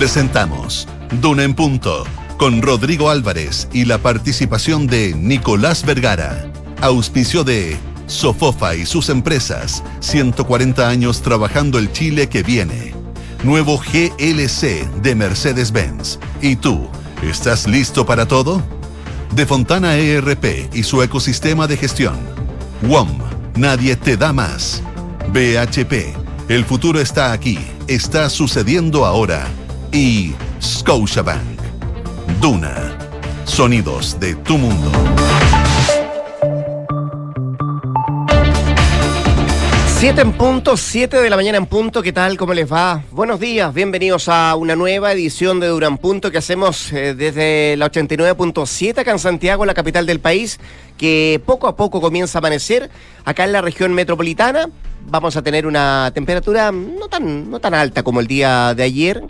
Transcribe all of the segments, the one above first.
Presentamos Duna en Punto con Rodrigo Álvarez y la participación de Nicolás Vergara. Auspicio de Sofofa y sus empresas, 140 años trabajando el Chile que viene. Nuevo GLC de Mercedes-Benz. ¿Y tú, estás listo para todo? De Fontana ERP y su ecosistema de gestión. WOM, nadie te da más. BHP, el futuro está aquí, está sucediendo ahora. Y Scotiabank. Duna. Sonidos de tu mundo. Siete en punto, siete de la mañana en punto, ¿qué tal? ¿Cómo les va? Buenos días, bienvenidos a una nueva edición de Duran Punto que hacemos eh, desde la 89.7 acá en Santiago, la capital del país, que poco a poco comienza a amanecer acá en la región metropolitana. Vamos a tener una temperatura no tan, no tan alta como el día de ayer,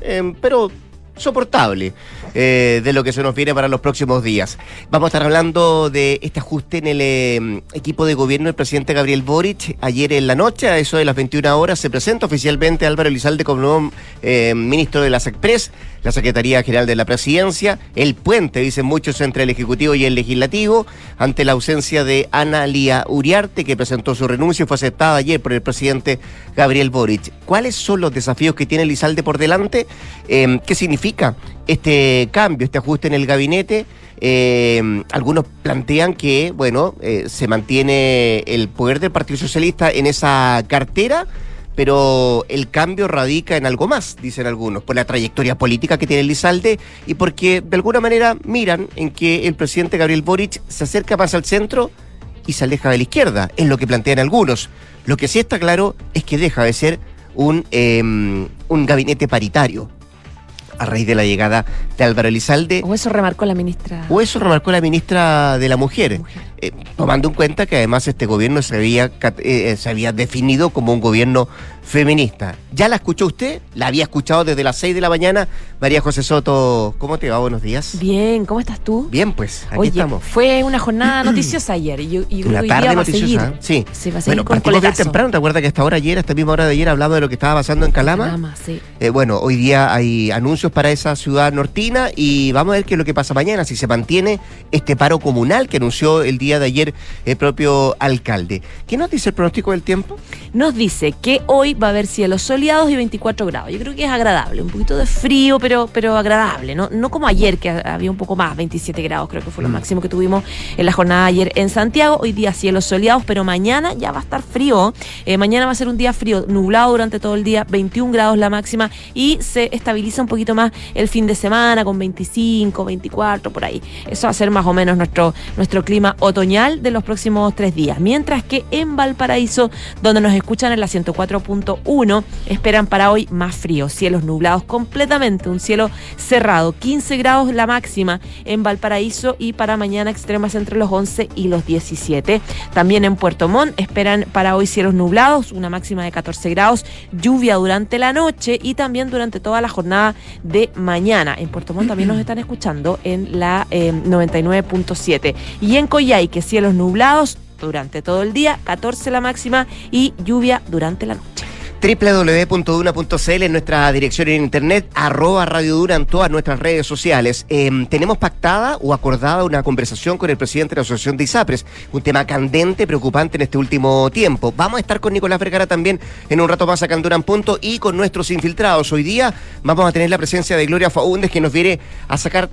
eh, pero soportable eh, de lo que se nos viene para los próximos días. Vamos a estar hablando de este ajuste en el eh, equipo de gobierno del presidente Gabriel Boric. Ayer en la noche, a eso de las 21 horas, se presenta oficialmente Álvaro Elizalde como nuevo eh, ministro de las Express, la Secretaría General de la Presidencia, el puente, dicen muchos, entre el Ejecutivo y el Legislativo, ante la ausencia de Ana Lía Uriarte, que presentó su renuncia y fue aceptada ayer por el presidente Gabriel Boric. ¿Cuáles son los desafíos que tiene Elizalde por delante? ¿Qué significa este cambio, este ajuste en el gabinete? Eh, algunos plantean que, bueno, eh, se mantiene el poder del Partido Socialista en esa cartera, pero el cambio radica en algo más, dicen algunos, por la trayectoria política que tiene Lizalde y porque de alguna manera miran en que el presidente Gabriel Boric se acerca más al centro y se aleja de la izquierda, es lo que plantean algunos. Lo que sí está claro es que deja de ser un, eh, un gabinete paritario a raíz de la llegada de Álvaro Elizalde. O eso remarcó la ministra. O eso remarcó la ministra de la Mujer, eh, tomando en cuenta que además este gobierno se había, eh, se había definido como un gobierno feminista. ¿Ya la escuchó usted? La había escuchado desde las 6 de la mañana. María José Soto, ¿cómo te va? Buenos días. Bien, ¿cómo estás tú? Bien, pues, aquí Oye, estamos. Fue una jornada noticiosa ayer y, yo- y Una hoy tarde día va a seguir. noticiosa, sí. Se va a seguir Bueno, partimos bien temprano. ¿Te acuerdas que a esta hora ayer, a esta misma hora de ayer, hablamos de lo que estaba pasando en Calama? Calama, sí. Eh, bueno, hoy día hay anuncios para esa ciudad nortina y vamos a ver qué es lo que pasa mañana, si se mantiene este paro comunal que anunció el día de ayer el propio alcalde. ¿Qué nos dice el pronóstico del tiempo? Nos dice que hoy va a haber cielos soleados y 24 grados. Yo creo que es agradable, un poquito de frío, pero, pero agradable, ¿no? No como ayer, que había un poco más, 27 grados, creo que fue lo Mm. máximo que tuvimos en la jornada de ayer en Santiago. Hoy día cielos soleados, pero mañana ya va a estar frío. Eh, mañana va a ser un día frío, nublado durante todo el día, 21 grados la máxima y se estabiliza un poquito más el fin de semana con 25, 24, por ahí. Eso va a ser más o menos nuestro, nuestro clima otoñal de los próximos tres días. Mientras que en Valparaíso, donde nos escuchan en la 104.1, esperan para hoy más frío, cielos nublados completamente, un cielo cerrado, 15 grados la máxima en Valparaíso y para mañana extremas entre los 11 y los 17. También en Puerto Montt esperan para hoy cielos nublados, una máxima de 14 grados, lluvia durante la noche y también durante toda la jornada de mañana. En Puerto Montt también nos están escuchando en la eh, 99.7. Y en Coyhaique, cielos nublados durante todo el día, 14 la máxima y lluvia durante la noche. www.duna.cl es nuestra dirección en internet, arroba Radio Duna en todas nuestras redes sociales. Eh, tenemos pactada o acordada una conversación con el presidente de la Asociación de ISAPRES, un tema candente, preocupante en este último tiempo. Vamos a estar con Nicolás Vergara también en un rato más acá en Duna Punto y con nuestros infiltrados. Hoy día vamos a tener la presencia de Gloria Faúndez que nos viene a sacar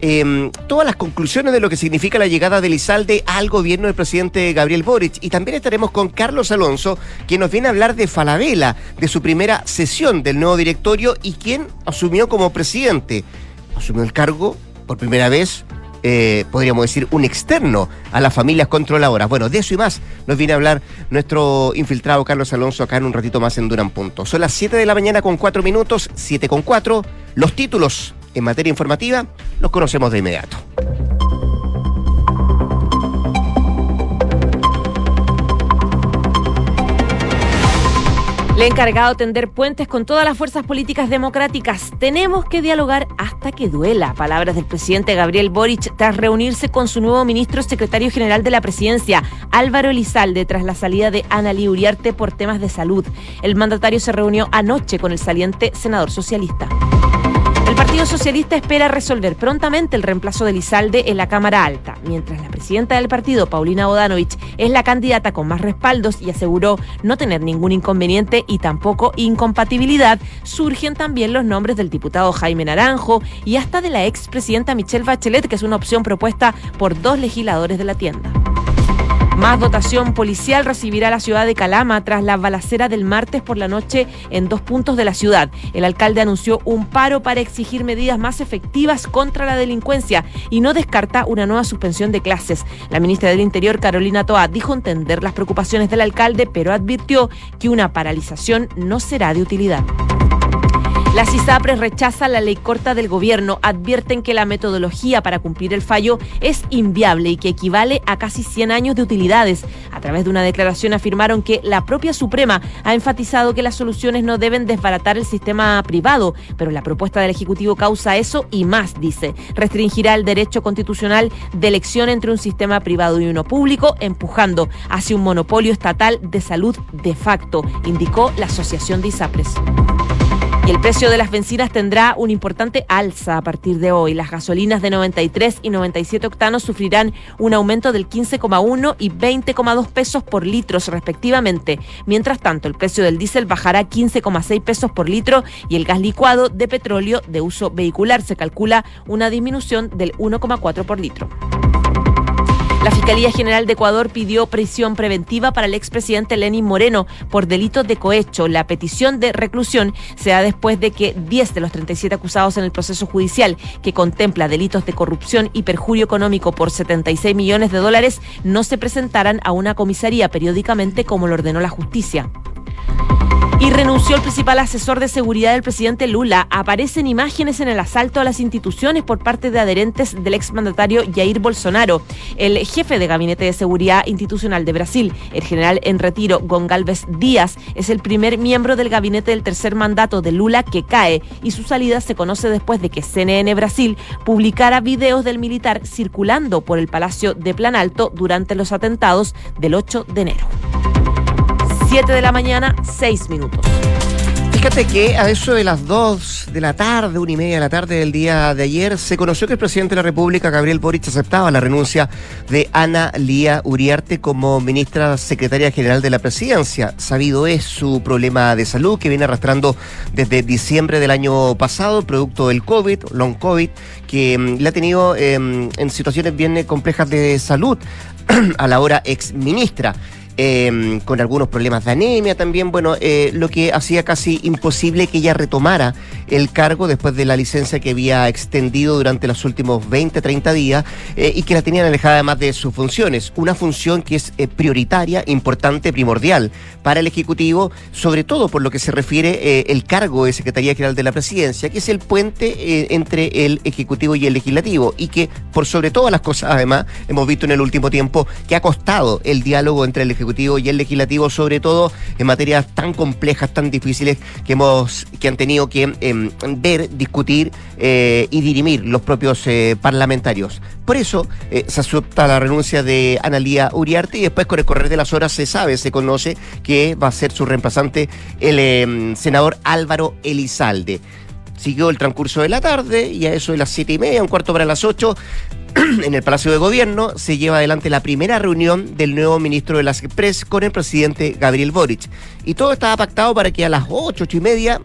eh, todas las conclusiones de lo que significa la llegada de Lizalde al gobierno del presidente Gabriel Boric. Y también estaremos con Carlos Alonso, quien nos viene a hablar de Falabella, de su primera sesión del nuevo directorio y quien asumió como presidente. Asumió el cargo por primera vez. eh, podríamos decir, un externo a las familias controladoras. Bueno, de eso y más nos viene a hablar nuestro infiltrado Carlos Alonso acá en un ratito más en Duran Punto. Son las 7 de la mañana con 4 minutos, 7 con 4. Los títulos en materia informativa los conocemos de inmediato. Le he encargado tender puentes con todas las fuerzas políticas democráticas. Tenemos que dialogar hasta que duela. Palabras del presidente Gabriel Boric tras reunirse con su nuevo ministro secretario general de la presidencia, Álvaro Elizalde, tras la salida de Ana Lí Uriarte por temas de salud. El mandatario se reunió anoche con el saliente senador socialista. Partido Socialista espera resolver prontamente el reemplazo de Lizalde en la Cámara Alta, mientras la presidenta del partido, Paulina Bodanovich, es la candidata con más respaldos y aseguró no tener ningún inconveniente y tampoco incompatibilidad, surgen también los nombres del diputado Jaime Naranjo y hasta de la expresidenta Michelle Bachelet, que es una opción propuesta por dos legisladores de la tienda. Más dotación policial recibirá la ciudad de Calama tras la balacera del martes por la noche en dos puntos de la ciudad. El alcalde anunció un paro para exigir medidas más efectivas contra la delincuencia y no descarta una nueva suspensión de clases. La ministra del Interior, Carolina Toa, dijo entender las preocupaciones del alcalde, pero advirtió que una paralización no será de utilidad. Las ISAPRES rechazan la ley corta del gobierno, advierten que la metodología para cumplir el fallo es inviable y que equivale a casi 100 años de utilidades. A través de una declaración afirmaron que la propia Suprema ha enfatizado que las soluciones no deben desbaratar el sistema privado, pero la propuesta del Ejecutivo causa eso y más, dice. Restringirá el derecho constitucional de elección entre un sistema privado y uno público, empujando hacia un monopolio estatal de salud de facto, indicó la Asociación de ISAPRES. Y el precio de las bencinas tendrá un importante alza a partir de hoy. Las gasolinas de 93 y 97 octanos sufrirán un aumento del 15,1 y 20,2 pesos por litro respectivamente. Mientras tanto, el precio del diésel bajará 15,6 pesos por litro y el gas licuado de petróleo de uso vehicular se calcula una disminución del 1,4 por litro. La Fiscalía General de Ecuador pidió prisión preventiva para el expresidente Lenín Moreno por delitos de cohecho. La petición de reclusión se da después de que 10 de los 37 acusados en el proceso judicial, que contempla delitos de corrupción y perjurio económico por 76 millones de dólares, no se presentaran a una comisaría periódicamente como lo ordenó la justicia. Y renunció el principal asesor de seguridad del presidente Lula. Aparecen imágenes en el asalto a las instituciones por parte de adherentes del exmandatario Jair Bolsonaro. El jefe de Gabinete de Seguridad Institucional de Brasil, el general en retiro Gongalves Díaz, es el primer miembro del gabinete del tercer mandato de Lula que cae y su salida se conoce después de que CNN Brasil publicara videos del militar circulando por el Palacio de Planalto durante los atentados del 8 de enero. 7 de la mañana, 6 minutos. Fíjate que a eso de las 2 de la tarde, una y media de la tarde del día de ayer, se conoció que el presidente de la República, Gabriel Boric, aceptaba la renuncia de Ana Lía Uriarte como ministra secretaria general de la presidencia. Sabido es su problema de salud que viene arrastrando desde diciembre del año pasado, producto del COVID, long COVID, que mm, le ha tenido em, en situaciones bien complejas de salud a la hora ex ministra. Em, con algunos problemas de anemia también, bueno, eh, lo que hacía casi imposible que ella retomara el cargo después de la licencia que había extendido durante los últimos 20, 30 días eh, y que la tenían alejada además de sus funciones. Una función que es eh, prioritaria, importante, primordial para el Ejecutivo, sobre todo por lo que se refiere el cargo de Secretaría General de la Presidencia, que es el puente entre el Ejecutivo y el Legislativo y que, por sobre todas las cosas, además, hemos visto en el último tiempo que ha costado el diálogo entre el Ejecutivo y el Legislativo, sobre todo en materias tan complejas, tan difíciles que hemos, que han tenido que em, ver, discutir eh, y dirimir los propios eh, parlamentarios. Por eso eh, se acepta la renuncia de Analía Uriarte y después con el correr de las horas se sabe, se conoce que va a ser su reemplazante el em, senador Álvaro Elizalde. Siguió el transcurso de la tarde y a eso de las siete y media, un cuarto para las ocho, en el Palacio de Gobierno se lleva adelante la primera reunión del nuevo ministro de las Express con el presidente Gabriel Boric. Y todo estaba pactado para que a las ocho, ocho y media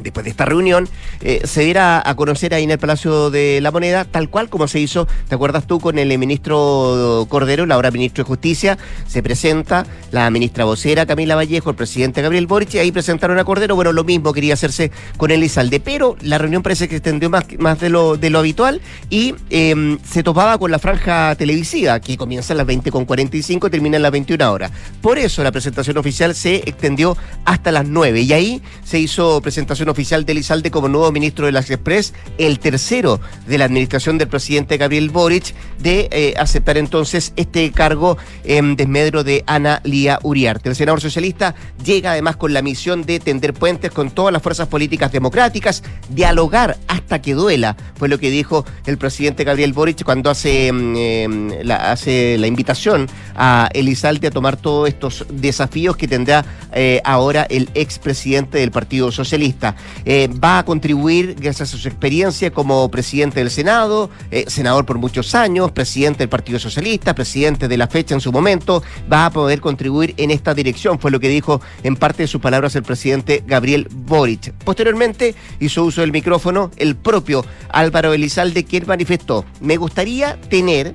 después de esta reunión, eh, se diera a conocer ahí en el Palacio de la Moneda, tal cual como se hizo, ¿te acuerdas tú con el ministro Cordero, la ahora ministro de Justicia? Se presenta la ministra vocera Camila Vallejo, el presidente Gabriel Boric, y ahí presentaron a Cordero. Bueno, lo mismo quería hacerse con Elizalde, pero la reunión parece que extendió más, más de, lo, de lo habitual y em, se topaba con la franja televisiva, que comienza a las 20.45 y termina a las 21 horas. Por eso la presentación oficial se extendió hasta las 9 y ahí se hizo presentación oficial de Elizalde como nuevo ministro de las Express, el tercero de la administración del presidente Gabriel Boric, de eh, aceptar entonces este cargo en desmedro de Ana Lía Uriarte. El senador socialista llega además con la misión de tender puentes con todas las fuerzas políticas democráticas, dialogar hasta que duela, fue lo que dijo el presidente Gabriel Boric cuando hace, mm, em, la, hace la invitación a Elizalde a tomar todos estos desafíos que tendrá eh, ahora el expresidente del Partido Socialista. Eh, va a contribuir, gracias a su experiencia como presidente del Senado, eh, senador por muchos años, presidente del Partido Socialista, presidente de la fecha en su momento, va a poder contribuir en esta dirección, fue lo que dijo en parte de sus palabras el presidente Gabriel Boric. Posteriormente hizo uso del micrófono el propio Álvaro Elizalde, quien manifestó, me gustaría tener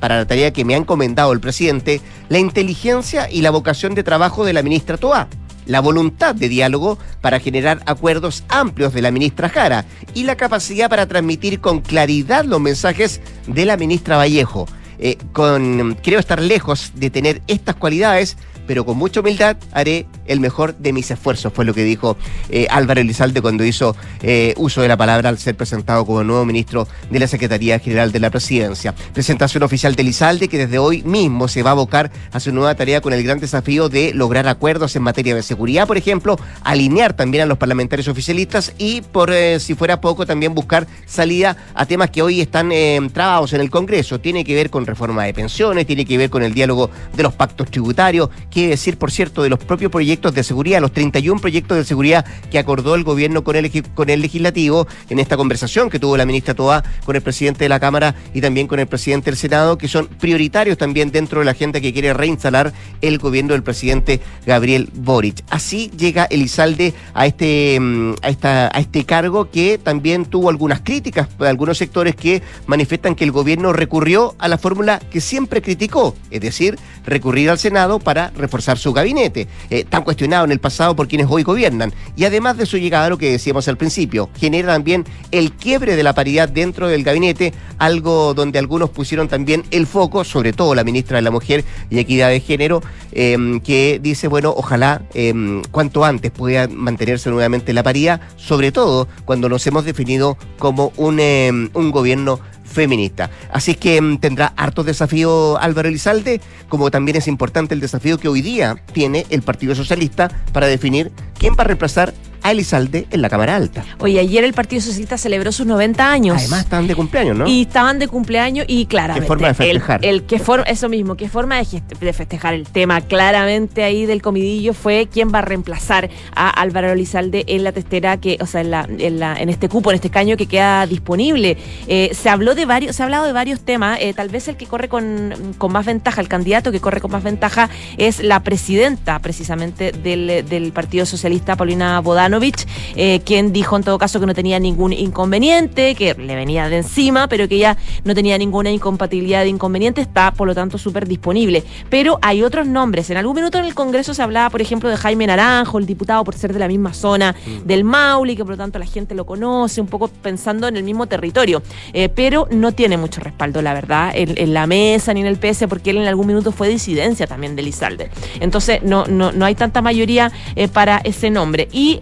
para la tarea que me ha encomendado el presidente, la inteligencia y la vocación de trabajo de la ministra Toá, la voluntad de diálogo para generar acuerdos amplios de la ministra Jara y la capacidad para transmitir con claridad los mensajes de la ministra Vallejo. Eh, con, creo estar lejos de tener estas cualidades, pero con mucha humildad haré el mejor de mis esfuerzos, fue lo que dijo eh, Álvaro Elizalde cuando hizo eh, uso de la palabra al ser presentado como nuevo ministro de la Secretaría General de la Presidencia. Presentación oficial de Elizalde que desde hoy mismo se va a abocar a su nueva tarea con el gran desafío de lograr acuerdos en materia de seguridad, por ejemplo, alinear también a los parlamentarios oficialistas y, por eh, si fuera poco, también buscar salida a temas que hoy están trabados en el Congreso. Tiene que ver con reforma de pensiones, tiene que ver con el diálogo de los pactos tributarios, decir, por cierto, de los propios proyectos de seguridad, los 31 proyectos de seguridad que acordó el gobierno con el, con el legislativo en esta conversación que tuvo la ministra Toa con el presidente de la Cámara y también con el presidente del Senado, que son prioritarios también dentro de la agenda que quiere reinstalar el gobierno del presidente Gabriel Boric. Así llega Elizalde a este, mm, a esta, a este cargo que también tuvo algunas críticas de algunos sectores que manifiestan que el gobierno recurrió a la fórmula que siempre criticó, es decir, recurrir al Senado para reforzar su gabinete, eh, tan cuestionado en el pasado por quienes hoy gobiernan. Y además de su llegada, lo que decíamos al principio, genera también el quiebre de la paridad dentro del gabinete, algo donde algunos pusieron también el foco, sobre todo la ministra de la Mujer y Equidad de Género, em, que dice, bueno, ojalá em, cuanto antes pueda mantenerse nuevamente la paridad, sobre todo cuando nos hemos definido como un, em, un gobierno feminista. Así que mm, tendrá hartos desafíos Álvaro Elizalde, como también es importante el desafío que hoy día tiene el Partido Socialista para definir quién va a reemplazar a Elizalde en la Cámara Alta. Oye, ayer el Partido Socialista celebró sus 90 años. Además estaban de cumpleaños, ¿no? Y estaban de cumpleaños y claramente. ¿Qué forma de festejar? El, que forma, eso mismo, qué forma de, festejar el tema. Claramente ahí del comidillo fue quién va a reemplazar a Álvaro Elizalde en la testera que, o sea, en, la, en, este cupo, en este caño que queda disponible. Eh, se habló de varios, se ha hablado de varios temas. Eh, tal vez el que corre con, con, más ventaja, el candidato que corre con más ventaja es la presidenta precisamente del, del Partido Socialista, Paulina Bodanovich. Eh, eh, quien dijo en todo caso que no tenía ningún inconveniente, que le venía de encima, pero que ya no tenía ninguna incompatibilidad de inconveniente, está por lo tanto súper disponible. Pero hay otros nombres. En algún minuto en el Congreso se hablaba, por ejemplo, de Jaime Naranjo, el diputado por ser de la misma zona mm. del Maule, que por lo tanto la gente lo conoce, un poco pensando en el mismo territorio. Eh, pero no tiene mucho respaldo, la verdad, en, la mesa ni en el PS, porque él en algún minuto fue disidencia también de Lizalde. Entonces no, no, no hay tanta mayoría eh, para ese nombre. Y,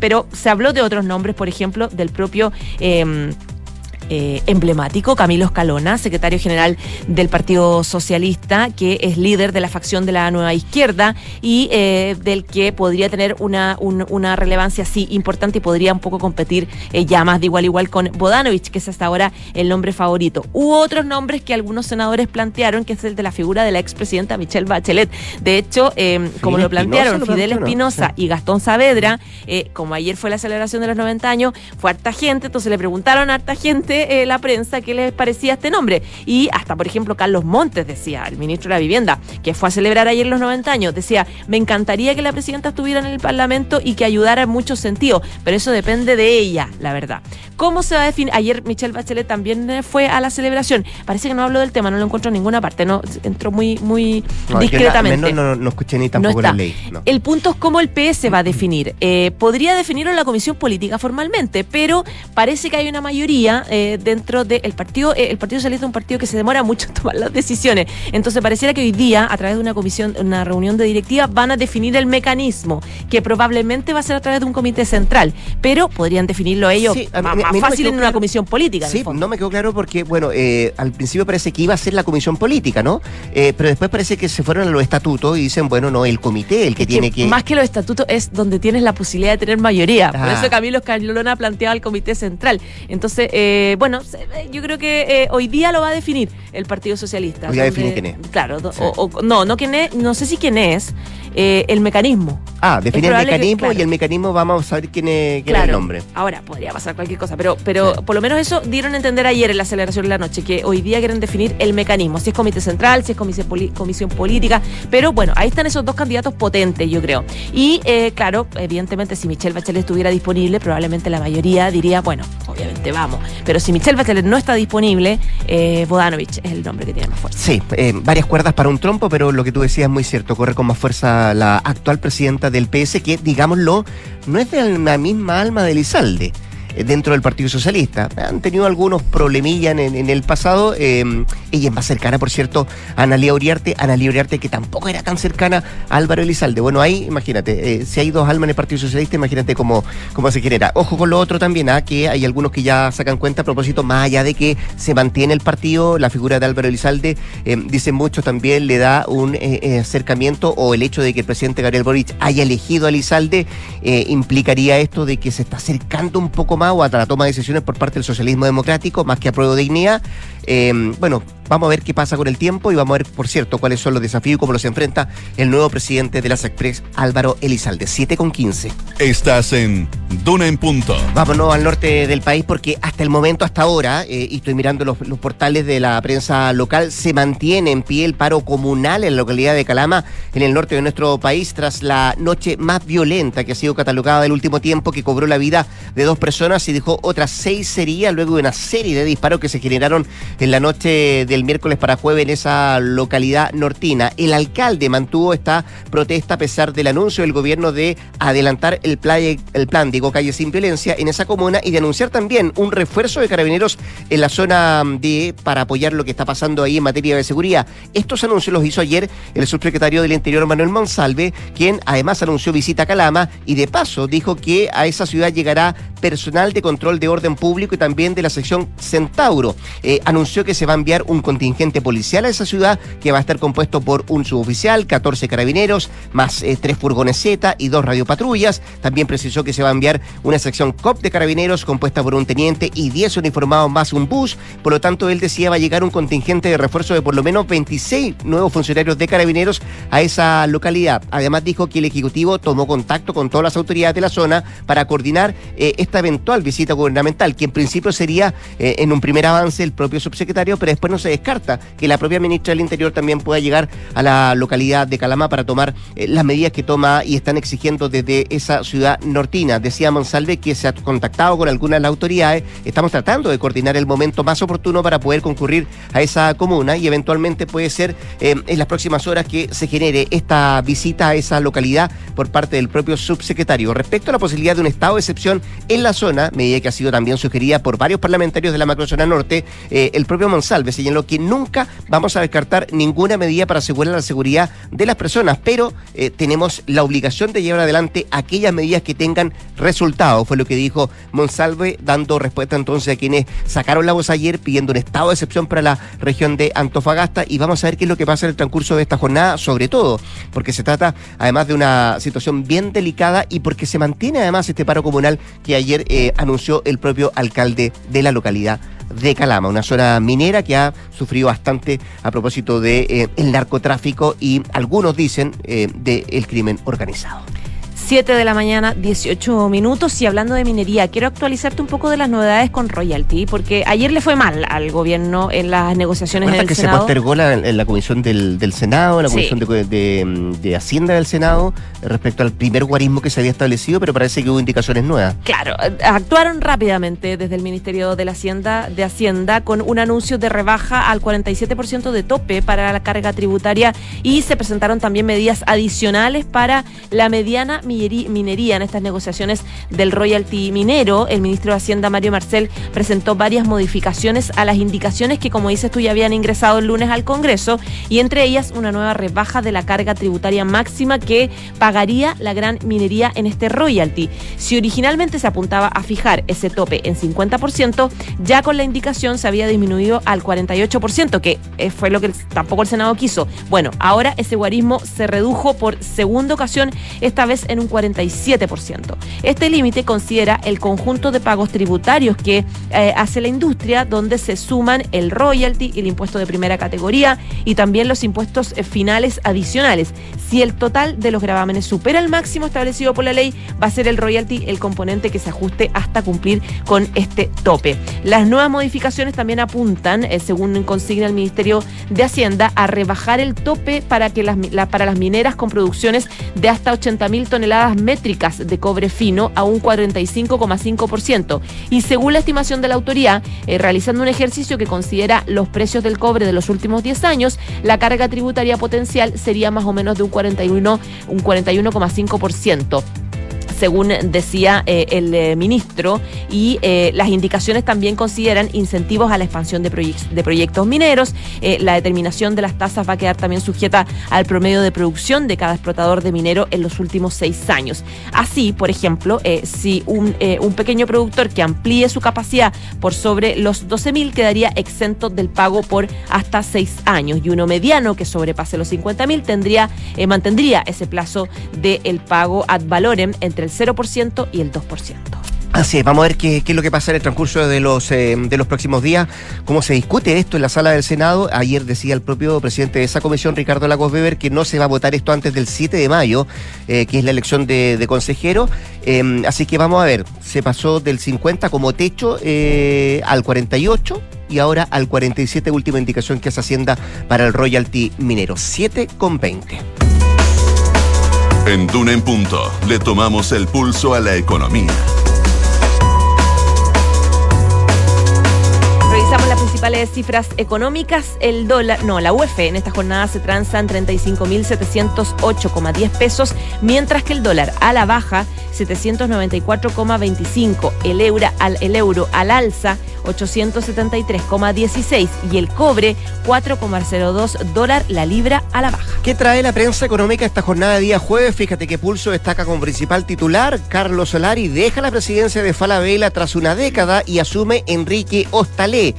pero se habló de otros nombres, por ejemplo, del propio... Eh, eh, emblemático, Camilo Escalona, secretario general del Partido Socialista, que es líder de la facción de la nueva izquierda y eh, del que podría tener una, una relevancia así importante y podría un poco competir eh, ya más de igual a igual con Bodanovich, que es hasta ahora el nombre favorito. Hubo otros nombres que algunos senadores plantearon, que es el de la figura de la expresidenta Michelle Bachelet. De hecho, como lo plantearon Fidel Espinosa y Gastón Saavedra, como ayer fue la celebración de los 90 años, fue harta gente, entonces le preguntaron a harta gente eh, la prensa qué les parecía este nombre. Y hasta, por ejemplo, Carlos Montes decía, el ministro de la Vivienda, que fue a celebrar ayer los 90 años, decía, me encantaría que la presidenta estuviera en el Parlamento y que ayudara en muchos sentidos, pero eso depende de ella, la verdad. ¿Cómo se va a definir? Ayer Michelle Bachelet también eh, fue a la celebración. Parece que no habló del tema, no lo encuentro en ninguna parte, no entró muy, muy discretamente. No, no, escuché ni tampoco la ley. El punto es cómo el PS va a definir. Eh, podría definirlo en la comisión política formalmente, pero parece que hay una mayoría dentro del partido. Eh, el Partido Socialista es un partido que se demora mucho en tomar las decisiones. Entonces pareciera que hoy día, a través de una comisión, una reunión de directiva, van a definir el mecanismo, que probablemente va a ser a través de un comité central, pero podrían definirlo ellos más, fácil en una comisión política. Sí, no me quedó claro porque, bueno, eh, al principio parece que iba a ser la comisión política, ¿no? Eh, pero después parece que se fueron a los estatutos y dicen, bueno, no, el comité, el que tiene que, Más que los estatutos es donde tienes la posibilidad de tener mayoría. Por eso Camilo Escalona ha planteado el comité central. Entonces, bueno, yo creo que hoy día lo va a definir el Partido Socialista. Hoy día define quién es. Claro, o, no, no quién es, no sé si quién es, el mecanismo. Ah, define el mecanismo y el mecanismo vamos a saber quién es, el nombre. Ahora, podría pasar cualquier cosa, pero, pero por lo menos eso dieron a entender ayer en la aceleración de la noche, que hoy día quieren definir el mecanismo, si es comité central, si es comisión, comisión política, pero bueno, ahí están esos dos candidatos potentes, yo creo. Y eh, claro, evidentemente si Michelle Bachelet estuviera disponible, probablemente la mayoría diría, bueno, obviamente vamos, pero si Michelle Bachelet no está disponible, eh, Bodanovich es el nombre que tiene más fuerza. Sí, eh, varias cuerdas para un trompo, pero lo que tú decías es muy cierto, corre con más fuerza la actual presidenta del PS, que, digámoslo, no es de la misma alma de Lizalde. Eh, dentro del Partido Socialista. Han tenido algunos problemillas en, el pasado. Eh, ella es más cercana, por cierto, a Analia Uriarte. Analia Uriarte que tampoco era tan cercana a Álvaro Elizalde. Bueno, ahí, imagínate, eh, si hay dos almas en el Partido Socialista, imagínate cómo, cómo se genera. Ojo con lo otro también, ¿ah? que hay algunos que ya sacan cuenta a propósito, más allá de que se mantiene el partido, la figura de Álvaro Elizalde, dicen mucho también, le da un acercamiento o el hecho de que el presidente Gabriel Boric haya elegido a Elizalde, implicaría esto de que se está acercando un poco más o a la toma de decisiones por parte del socialismo democrático, más que a prueba de dignidad. Eh, bueno, vamos a ver qué pasa con el tiempo y vamos a ver, por cierto, cuáles son los desafíos y cómo los enfrenta el nuevo presidente de las Express, Álvaro Elizalde. 7 con 15. Estás en Duna en Punto. Vámonos al norte del país porque hasta el momento, hasta ahora, eh, y estoy mirando los, portales de la prensa local, se mantiene en pie el paro comunal en la localidad de Calama, en el norte de nuestro país, tras la noche más violenta que ha sido catalogada del último tiempo, que cobró la vida de dos personas y dejó otras seis series luego de una serie de disparos que se generaron en la noche del miércoles para jueves en esa localidad nortina. El alcalde mantuvo esta protesta a pesar del anuncio del gobierno de adelantar el plan, digo, Calle Sin Violencia en esa comuna y de anunciar también un refuerzo de carabineros en la zona de para apoyar lo que está pasando ahí en materia de seguridad. Estos anuncios los hizo ayer el subsecretario del Interior Manuel Monsalve, quien además anunció visita a Calama y de paso dijo que a esa ciudad llegará personal de control de orden público y también de la sección Centauro. Eh, anunció que se va a enviar un contingente policial a esa ciudad que va a estar compuesto por un suboficial, 14 carabineros, más eh, tres furgones Z y dos radiopatrullas. También precisó que se va a enviar una sección COP de carabineros compuesta por un teniente y 10 uniformados más un bus. Por lo tanto, él decía va a llegar un contingente de refuerzo de por lo menos 26 nuevos funcionarios de carabineros a esa localidad. Además dijo que el Ejecutivo tomó contacto con todas las autoridades de la zona para coordinar eh, esta eventual visita gubernamental, que en principio sería eh, en un primer avance el propio subsecretario, pero después no se descarta que la propia ministra del Interior también pueda llegar a la localidad de Calama para tomar eh, las medidas que toma y están exigiendo desde esa ciudad nortina. Decía Monsalve que se ha contactado con algunas de las autoridades, estamos tratando de coordinar el momento más oportuno para poder concurrir a esa comuna y eventualmente puede ser en las próximas horas que se genere esta visita a esa localidad por parte del propio subsecretario. Respecto a la posibilidad de un estado de excepción en la zona, medida que ha sido también sugerida por varios parlamentarios de la macrozona norte, eh, el propio Monsalve señaló que nunca vamos a descartar ninguna medida para asegurar la seguridad de las personas, pero eh, tenemos la obligación de llevar adelante aquellas medidas que tengan resultados, fue lo que dijo Monsalve, dando respuesta entonces a quienes sacaron la voz ayer pidiendo un estado de excepción para la región de Antofagasta y vamos a ver qué es lo que pasa en el transcurso de esta jornada, sobre todo porque se trata además de una situación bien delicada y porque se mantiene además este paro comunal que ayer eh, anunció el propio alcalde de la localidad de Calama, una zona minera que ha sufrido bastante a propósito del de, eh, narcotráfico y algunos dicen eh, del crimen organizado. 7 de la mañana, 18 minutos. Y hablando de minería, quiero actualizarte un poco de las novedades con Royalty, porque ayer le fue mal al gobierno en las negociaciones del que Senado. se postergó la, en la comisión del, del Senado, en la comisión de, de, Hacienda del Senado, respecto al primer guarismo que se había establecido, pero parece que hubo indicaciones nuevas. Claro, actuaron rápidamente desde el Ministerio de la Hacienda, de Hacienda con un anuncio de rebaja al 47% de tope para la carga tributaria y se presentaron también medidas adicionales para la mediana minería en estas negociaciones del royalty minero. El ministro de Hacienda, Mario Marcel, presentó varias modificaciones a las indicaciones que, como dices tú, ya habían ingresado el lunes al Congreso y entre ellas una nueva rebaja de la carga tributaria máxima que pagaría la gran minería en este royalty. Si originalmente se apuntaba a fijar ese tope en 50%, ya con la indicación se había disminuido al 48%, que fue lo que tampoco el Senado quiso. Bueno, ahora ese guarismo se redujo por segunda ocasión, esta vez en un 47%. Este límite considera el conjunto de pagos tributarios que eh, hace la industria, donde se suman el royalty, el impuesto de primera categoría y también los impuestos eh, finales adicionales. Si el total de los gravámenes supera el máximo establecido por la ley, va a ser el royalty el componente que se ajuste hasta cumplir con este tope. Las nuevas modificaciones también apuntan, eh, según consigna el Ministerio de Hacienda, a rebajar el tope para, que las, para las mineras con producciones de hasta 80 mil toneladas métricas de cobre fino a un 45,5%. Y según la estimación de la autoría, eh, realizando un ejercicio que considera los precios del cobre de los últimos 10 años, la carga tributaria potencial sería más o menos de un 41, un 41,5% según decía eh, el eh, ministro, y eh, las indicaciones también consideran incentivos a la expansión de, de proyectos mineros. la determinación de las tasas va a quedar también sujeta al promedio de producción de cada explotador de minero en los últimos seis años. Así, por ejemplo, si un, pequeño productor que amplíe su capacidad por sobre los 12.000 quedaría exento del pago por hasta seis años y uno mediano que sobrepase los 50.000 tendría mantendría ese plazo del pago ad valorem 0% y el 2%. Así es, vamos a ver qué, es lo que pasa en el transcurso de los, eh, de los próximos días, cómo se discute esto en la sala del Senado. Ayer decía el propio presidente de esa comisión, Ricardo Lagos Weber, que no se va a votar esto antes del 7 de mayo, eh, que es la elección de, consejero. Em, así que vamos a ver, se pasó del 50 como techo eh, al 48 y ahora al 47, última indicación que hace Hacienda para el royalty minero, 7 con 20. En Duna en Punto le tomamos el pulso a la economía. Principales cifras económicas. El dólar, no, la UEF en esta jornada se transa en 35.708,10 pesos, mientras que el dólar a la baja 794,25, el euro al, el euro al alza 873,16 y el cobre 4,02 dólar la libra a la baja. ¿Qué trae la prensa económica esta jornada de día jueves? Fíjate que Pulso destaca como principal titular. Carlos Solari deja la presidencia de Falabella tras una década y asume Enrique Ostalé.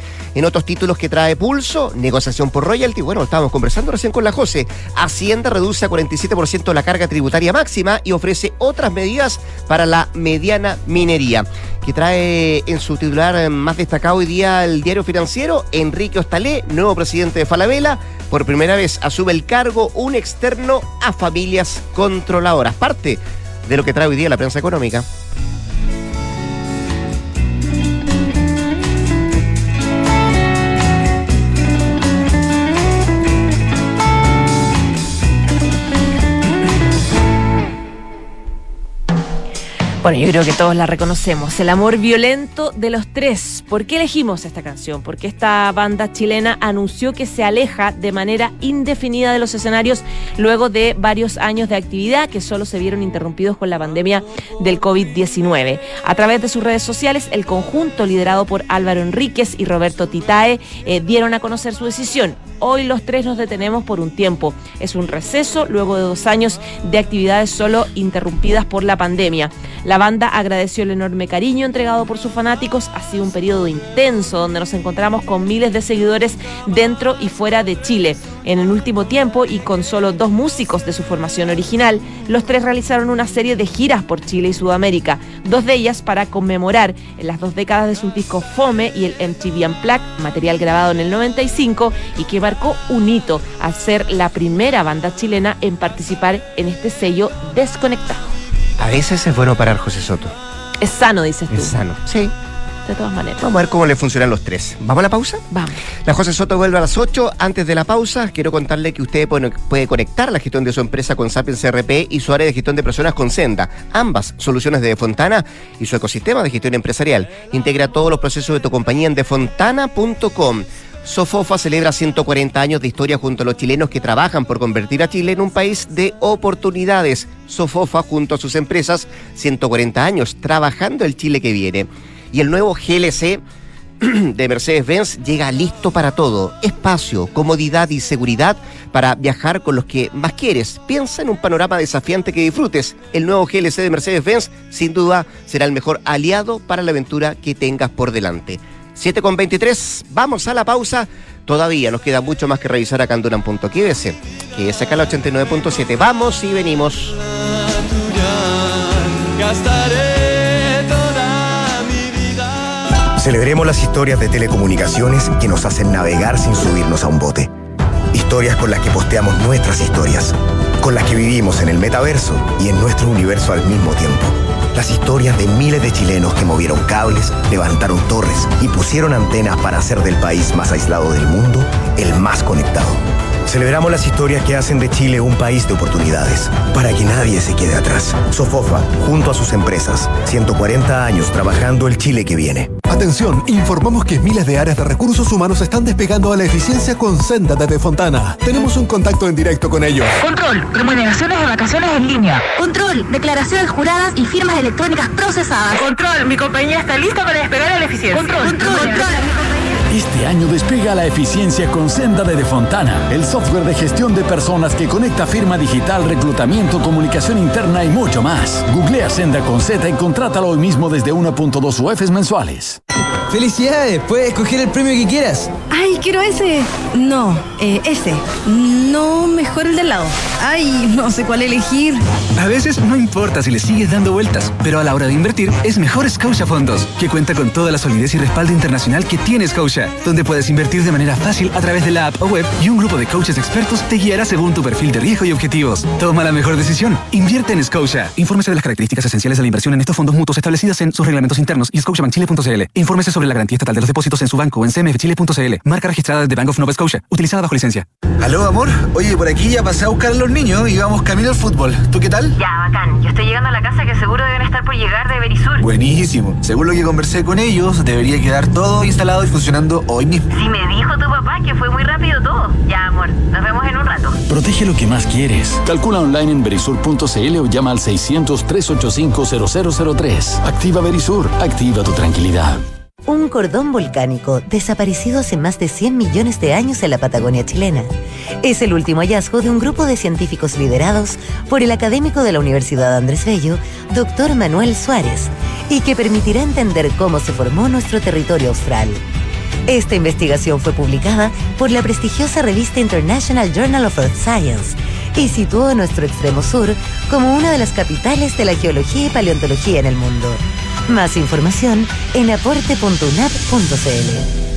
Otros títulos que trae Pulso, negociación por royalty. Bueno, estábamos conversando recién con la José. Hacienda reduce a 47% la carga tributaria máxima y ofrece otras medidas para la mediana minería. Que trae en su titular más destacado hoy día el diario financiero, Enrique Ostalé, nuevo presidente de Falabella, por primera vez asume el cargo un externo a familias controladoras. Parte de lo que trae hoy día la prensa económica. Bueno, yo creo que todos la reconocemos. El amor violento de los tres. ¿Por qué elegimos esta canción? Porque esta banda chilena anunció que se aleja de manera indefinida de los escenarios luego de varios años de actividad que solo se vieron interrumpidos con la pandemia del COVID-19. A través de sus redes sociales, el conjunto liderado por Álvaro Enríquez y Roberto Titae eh, dieron a conocer su decisión. Hoy los tres nos detenemos por un tiempo. Es un receso luego de dos años de actividades solo interrumpidas por la pandemia. La banda agradeció el enorme cariño entregado por sus fanáticos. Ha sido un periodo intenso donde nos encontramos con miles de seguidores dentro y fuera de Chile. En el último tiempo y con solo dos músicos de su formación original, los tres realizaron una serie de giras por Chile y Sudamérica, dos de ellas para conmemorar las dos décadas de su disco Fome y el MTV Unplugged, material grabado en el 95 y que marcó un hito al ser la primera banda chilena en participar en este sello desconectado. A veces es bueno parar José Soto. Es sano, dices tú. Es sano, sí. De todas maneras. Vamos a ver cómo le funcionan los tres. ¿Vamos a la pausa? Vamos. La José Soto vuelve a las 8. Antes de la pausa, quiero contarle que usted puede conectar la gestión de su empresa con Sapiens CRP y su área de gestión de personas con Senda. Ambas soluciones de Fontana y su ecosistema de gestión empresarial. Integra todos los procesos de tu compañía en defontana.com. Sofofa celebra 140 años de historia junto a los chilenos que trabajan por convertir a Chile en un país de oportunidades. Sofofa junto a sus empresas, 140 años trabajando el Chile que viene. Y el nuevo GLC de Mercedes-Benz llega listo para todo. Espacio, comodidad y seguridad para viajar con los que más quieres. Piensa en un panorama desafiante que disfrutes. El nuevo GLC de Mercedes-Benz sin duda será el mejor aliado para la aventura que tengas por delante. 7 con 23, vamos a la pausa. Todavía nos queda mucho más que revisar acá en. Quédese, quédese acá la 89.7. Vamos y venimos. Celebremos las historias de telecomunicaciones que nos hacen navegar sin subirnos a un bote. Historias con las que posteamos nuestras historias, con las que vivimos en el metaverso y en nuestro universo al mismo tiempo. Las historias de miles de chilenos que movieron cables, levantaron torres y pusieron antenas para hacer del país más aislado del mundo el más conectado. Celebramos las historias que hacen de Chile un país de oportunidades, para que nadie se quede atrás. Sofofa, junto a sus empresas, 140 años trabajando el Chile que viene. Atención, informamos que miles de áreas de recursos humanos están despegando a la eficiencia con Senda desde Fontana. Tenemos un contacto en directo con ellos. Control, remuneraciones de vacaciones en línea. Control, declaraciones juradas y firmas electrónicas procesadas. Control, mi compañía está lista para despegar a la eficiencia. Control, control, control. Este año despega la eficiencia con Senda de Fontana, el software de gestión de personas que conecta firma digital, reclutamiento, comunicación interna y mucho más. Googlea Senda con Z y contrátalo hoy mismo desde 1.2 UFs mensuales. ¡Felicidades! Puedes escoger el premio que quieras. ¡Ay, quiero ese! No, eh, ese. No, mejor el del lado. ¡Ay, no sé cuál elegir! A veces no importa si le sigues dando vueltas, pero a la hora de invertir es mejor Scotia Fondos, que cuenta con toda la solidez y respaldo internacional que tiene Scotia, donde puedes invertir de manera fácil a través de la app o web y un grupo de coaches expertos te guiará según tu perfil de riesgo y objetivos. Toma la mejor decisión. Invierte en Scotia. Infórmese de las características esenciales de la inversión en estos fondos mutuos establecidas en sus reglamentos internos y scotiabankchile.cl. Infórmese sobre la garantía estatal de los depósitos en su banco o en cmfchile.cl. Marca registrada de Bank of Nova Scotia, utilizada bajo licencia. Aló, amor. Oye, por aquí ya pasé a buscar a los niños y vamos camino al fútbol. ¿Tú qué tal? Ya, bacán. Yo estoy llegando a la casa que seguro deben estar por llegar de Berisur. Buenísimo. Según lo que conversé con ellos, debería quedar todo instalado y funcionando hoy mismo. Si me dijo tu papá que fue muy rápido todo. Ya, amor. Nos vemos en un rato. Protege lo que más quieres. Calcula online en berisur.cl o llama al 600-385-0003. Activa Berisur. Activa tu tranquilidad. Un cordón volcánico desaparecido hace más de 100 millones de años en la Patagonia chilena. Es el último hallazgo de un grupo de científicos liderados por el académico de la Universidad Andrés Bello, doctor Manuel Suárez, y que permitirá entender cómo se formó nuestro territorio austral. Esta investigación fue publicada por la prestigiosa revista International Journal of Earth Science y situó nuestro extremo sur como una de las capitales de la geología y paleontología en el mundo. Más información en aporte.unap.cl.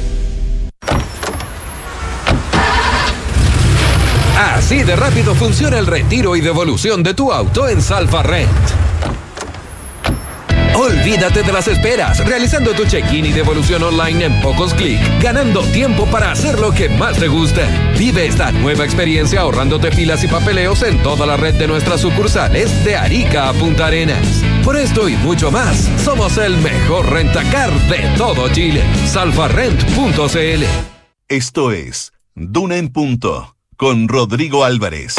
Así de rápido funciona el retiro y devolución de tu auto en Salfa Rent. Olvídate de las esperas, realizando tu check-in y devolución online en pocos clics, ganando tiempo para hacer lo que más te gusta. Vive esta nueva experiencia ahorrándote filas y papeleos en toda la red de nuestras sucursales de Arica a Punta Arenas. Por esto y mucho más, somos el mejor rentacar de todo Chile. Salfarrent.cl Esto es Duna en Punto con Rodrigo Álvarez.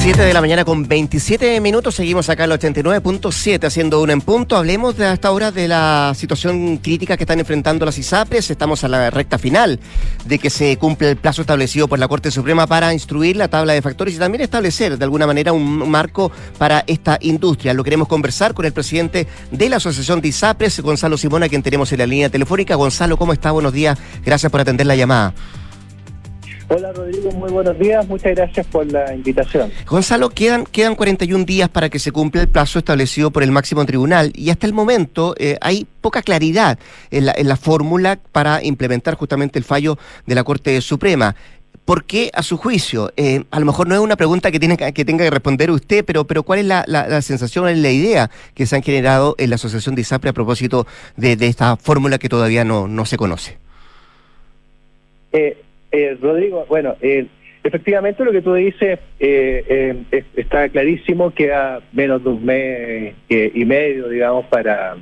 7 de la mañana con 27 minutos, seguimos acá en el 89.7 haciendo una en punto. Hablemos de hasta ahora de la situación crítica que están enfrentando las ISAPRES. Estamos a la recta final de que se cumple el plazo establecido por la Corte Suprema para instruir la tabla de factores y también establecer de alguna manera un marco para esta industria. Lo queremos conversar con el presidente de la Asociación de ISAPRES, Gonzalo Simona, quien tenemos en la línea telefónica. Gonzalo, ¿cómo está? Buenos días. Gracias por atender la llamada. Hola Rodrigo, muy buenos días, muchas gracias por la invitación. Gonzalo, quedan, quedan 41 días para que se cumpla el plazo establecido por el máximo tribunal y hasta el momento eh, hay poca claridad en la, en la fórmula para implementar justamente el fallo de la Corte Suprema. ¿Por qué, a su juicio? Eh, a lo mejor no es una pregunta que, tiene, que tenga que responder usted, pero, pero ¿cuál es la, la, la sensación, la idea que se han generado en la Asociación de ISAPRE a propósito de, de esta fórmula que todavía no, no se conoce? Eh, eh, Rodrigo, bueno, eh, efectivamente lo que tú dices eh, eh, está clarísimo, queda menos de un mes y medio, digamos, para,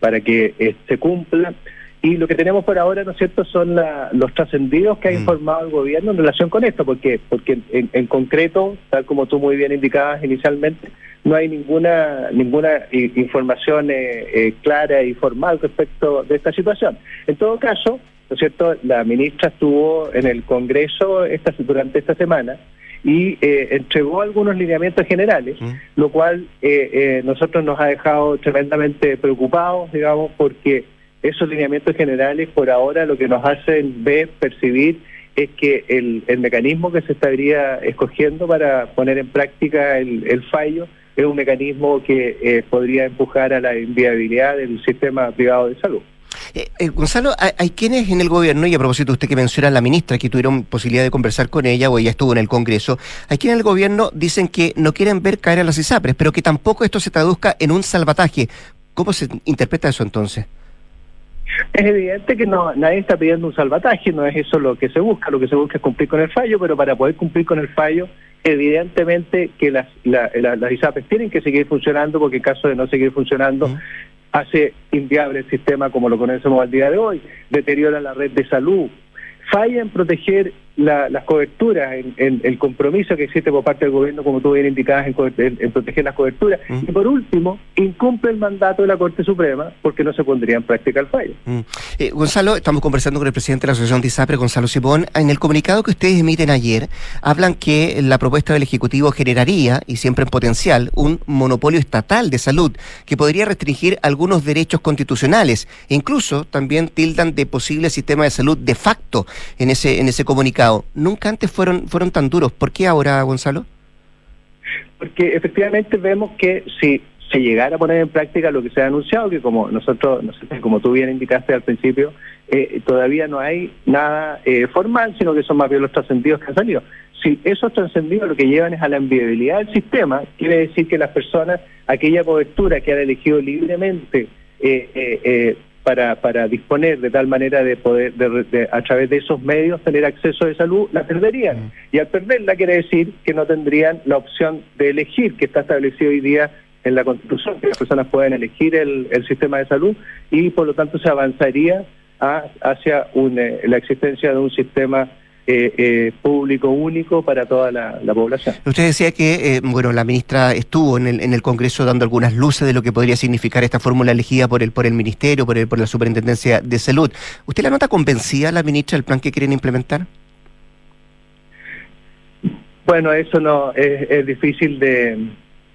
para que se cumpla. Y lo que tenemos por ahora, ¿no es cierto?, son la, los trascendidos que ha informado el gobierno en relación con esto, porque porque en, en, concreto, tal como tú muy bien indicabas inicialmente, no hay ninguna ninguna información clara y formal respecto de esta situación. En todo caso, ¿no es cierto? La ministra estuvo en el Congreso esta, durante esta semana y eh, entregó algunos lineamientos generales, mm. lo cual eh, eh, nosotros nos ha dejado tremendamente preocupados, digamos, porque esos lineamientos generales por ahora lo que nos hacen ver, percibir, es que el, el mecanismo que se estaría escogiendo para poner en práctica el, el fallo es un mecanismo que eh, podría empujar a la inviabilidad del sistema privado de salud. Eh, eh, Gonzalo, hay, hay, quienes en el gobierno, y a propósito usted que menciona a la ministra, que tuvieron posibilidad de conversar con ella o ella estuvo en el Congreso, hay quienes en el gobierno dicen que no quieren ver caer a las ISAPRES, pero que tampoco esto se traduzca en un salvataje. ¿Cómo se interpreta eso entonces? Es evidente que no nadie está pidiendo un salvataje, no es eso lo que se busca, lo que se busca es cumplir con el fallo, pero para poder cumplir con el fallo, evidentemente que las, la, la, las ISAPES tienen que seguir funcionando, porque en caso de no seguir funcionando, uh -huh. Hace inviable el sistema como lo conocemos al día de hoy, deteriora la red de salud, falla en proteger la, las coberturas, en, en, el compromiso que existe por parte del gobierno, como tú bien indicabas, en, en, en proteger las coberturas. Mm. Y por último, incumple el mandato de la Corte Suprema porque no se pondría en práctica el fallo. Mm. Eh, Gonzalo, estamos conversando con el presidente de la Asociación de ISAPRE, Gonzalo Simón. En el comunicado que ustedes emiten ayer, hablan que la propuesta del Ejecutivo generaría, y siempre en potencial, un monopolio estatal de salud que podría restringir algunos derechos constitucionales. E incluso también tildan de posible sistema de salud de facto en ese, en ese comunicado nunca antes fueron, fueron tan duros. ¿Por qué ahora, Gonzalo? Porque efectivamente vemos que si se llegara a poner en práctica lo que se ha anunciado, que como nosotros, como tú bien indicaste al principio, eh, todavía no hay nada eh, formal, sino que son más bien los trascendidos que han salido. Si esos trascendidos lo que llevan es a la inviabilidad del sistema, quiere decir que las personas, aquella cobertura que han elegido libremente eh, eh, para, para disponer de tal manera de poder, de, de, a través de esos medios, tener acceso de salud, la perderían. Mm. Y al perderla quiere decir que no tendrían la opción de elegir, que está establecido hoy día en la Constitución, que las personas pueden elegir el, el sistema de salud y por lo tanto se avanzaría a, hacia un, eh, la existencia de un sistema eh, eh, público único para toda la, la población. Usted decía que, eh, bueno, la ministra estuvo en el, en el Congreso dando algunas luces de lo que podría significar esta fórmula elegida por el, por el Ministerio, por, el, por la Superintendencia de Salud. ¿Usted la nota convencida, la ministra, del plan que quieren implementar? Bueno, eso no es, es difícil de,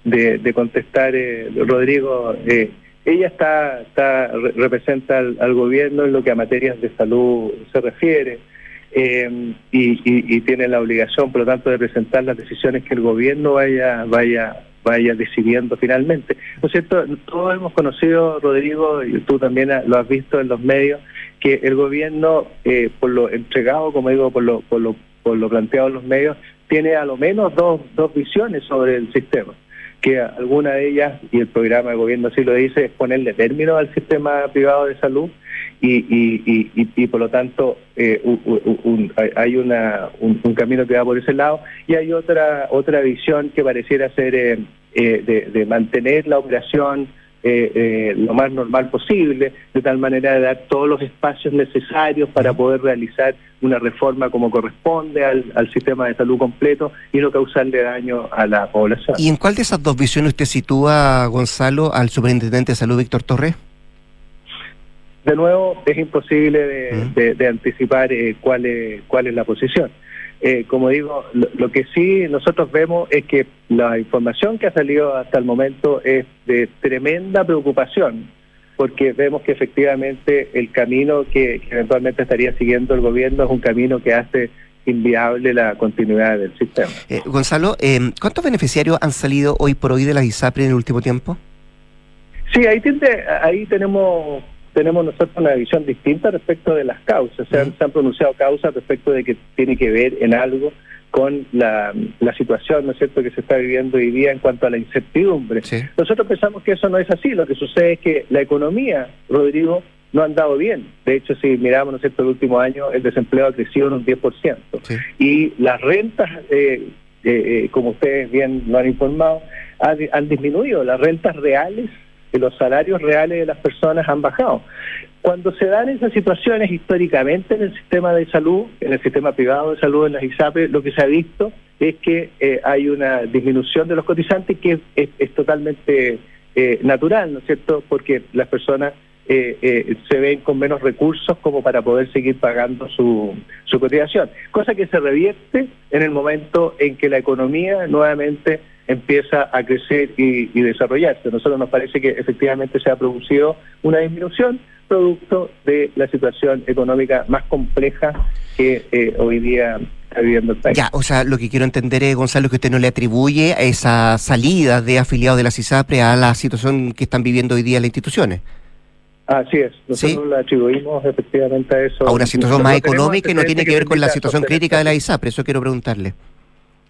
de, de contestar, eh, Rodrigo. Eh, ella está, está representa al, al, gobierno en lo que a materias de salud se refiere eh, y, tiene la obligación, por lo tanto, de presentar las decisiones que el gobierno vaya vaya vaya decidiendo finalmente. ¿No cierto? Todos hemos conocido, Rodrigo, y tú también lo has visto en los medios, que el gobierno, eh, por lo entregado, como digo, por lo, por lo, por lo planteado en los medios, tiene a lo menos dos, dos visiones sobre el sistema que alguna de ellas, y el programa de gobierno así lo dice, es ponerle término al sistema privado de salud y, y, y, y por lo tanto eh, un, un, hay una, un, un, camino que va por ese lado y hay otra otra visión que pareciera ser eh, eh, de, de, mantener la operación eh, eh, lo más normal posible, de tal manera de dar todos los espacios necesarios para poder realizar una reforma como corresponde al, al, sistema de salud completo y no causarle daño a la población. ¿Y en cuál de esas dos visiones usted sitúa, Gonzalo, al superintendente de salud, Víctor Torres? De nuevo, es imposible de, ¿Mm? de, de anticipar eh, cuál, es, cuál es la posición. Eh, como digo, lo, lo, que sí nosotros vemos es que la información que ha salido hasta el momento es de tremenda preocupación, porque vemos que efectivamente el camino que, que eventualmente estaría siguiendo el gobierno es un camino que hace inviable la continuidad del sistema. Eh, Gonzalo, eh, ¿cuántos beneficiarios han salido hoy por hoy de la ISAPRE en el último tiempo? Sí, ahí, tiene, ahí tenemos tenemos nosotros una visión distinta respecto de las causas. Se han, se han pronunciado causas respecto de que tiene que ver en algo con la, la situación, ¿no es cierto?, que se está viviendo hoy día en cuanto a la incertidumbre. Sí. Nosotros pensamos que eso no es así. Lo que sucede es que la economía, Rodrigo, no ha andado bien. De hecho, si miramos, ¿no es cierto?, el último año el desempleo ha crecido en un 10%. Sí. Y las rentas, eh, eh, eh, como ustedes bien lo han informado, han, han disminuido. Las rentas reales que los salarios reales de las personas han bajado. Cuando se dan esas situaciones históricamente en el sistema de salud, en el sistema privado de salud, en las ISAPE, lo que se ha visto es que eh, hay una disminución de los cotizantes que es, es, es totalmente eh, natural, ¿no es cierto? Porque las personas eh, eh, se ven con menos recursos como para poder seguir pagando su, su cotización. Cosa que se revierte en el momento en que la economía nuevamente empieza a crecer y, y desarrollarse. A nosotros nos parece que efectivamente se ha producido una disminución, producto de la situación económica más compleja que eh, hoy día está viviendo el país. Ya, o sea, lo que quiero entender es, Gonzalo, que usted no le atribuye a esa salida de afiliados de la CISAPRE a la situación que están viviendo hoy día las instituciones. Así es, nosotros le atribuimos efectivamente a eso. A una situación más económica y no tiene que ver con la situación crítica de la ISAPRE, eso quiero preguntarle.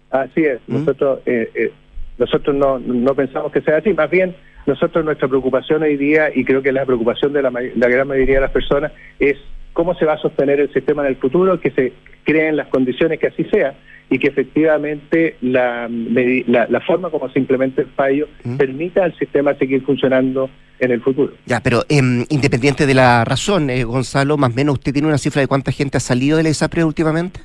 Así es, ¿Mm? nosotros eh, eh, nosotros no, no pensamos que sea así, más bien nosotros nuestra preocupación hoy día, y creo que la preocupación de la, la gran mayoría de las personas, es cómo se va a sostener el sistema en el futuro, que se creen las condiciones que así sea y que efectivamente la, la, la forma como se implementa el fallo ¿Mm? permita al sistema seguir funcionando en el futuro. Ya, pero em, independiente de la razón, eh, Gonzalo, más o menos, ¿usted tiene una cifra de cuánta gente ha salido de la ISAPRE últimamente?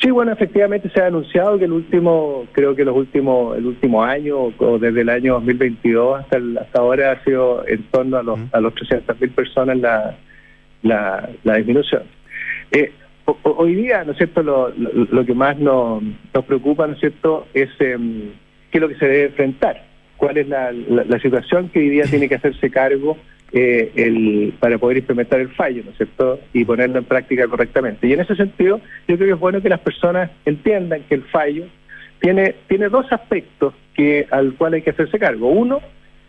Sí, bueno, efectivamente se ha anunciado que el último, creo que los últimos, el último año, o, desde el año 2022 hasta el- hasta ahora ha sido en torno a los, a los 300.000 personas la, la, la disminución. Eh, ho- ho- hoy día, ¿no es cierto?, lo, lo, lo que más nos, nos preocupa, ¿no es cierto?, es em, qué es lo que se debe enfrentar, cuál es la, la, la situación que hoy día tiene que hacerse cargo eh, el, para poder implementar el fallo, ¿no es cierto?, y ponerlo en práctica correctamente. Y en ese sentido, yo creo que es bueno que las personas entiendan que el fallo tiene, tiene dos aspectos que al cual hay que hacerse cargo. Uno,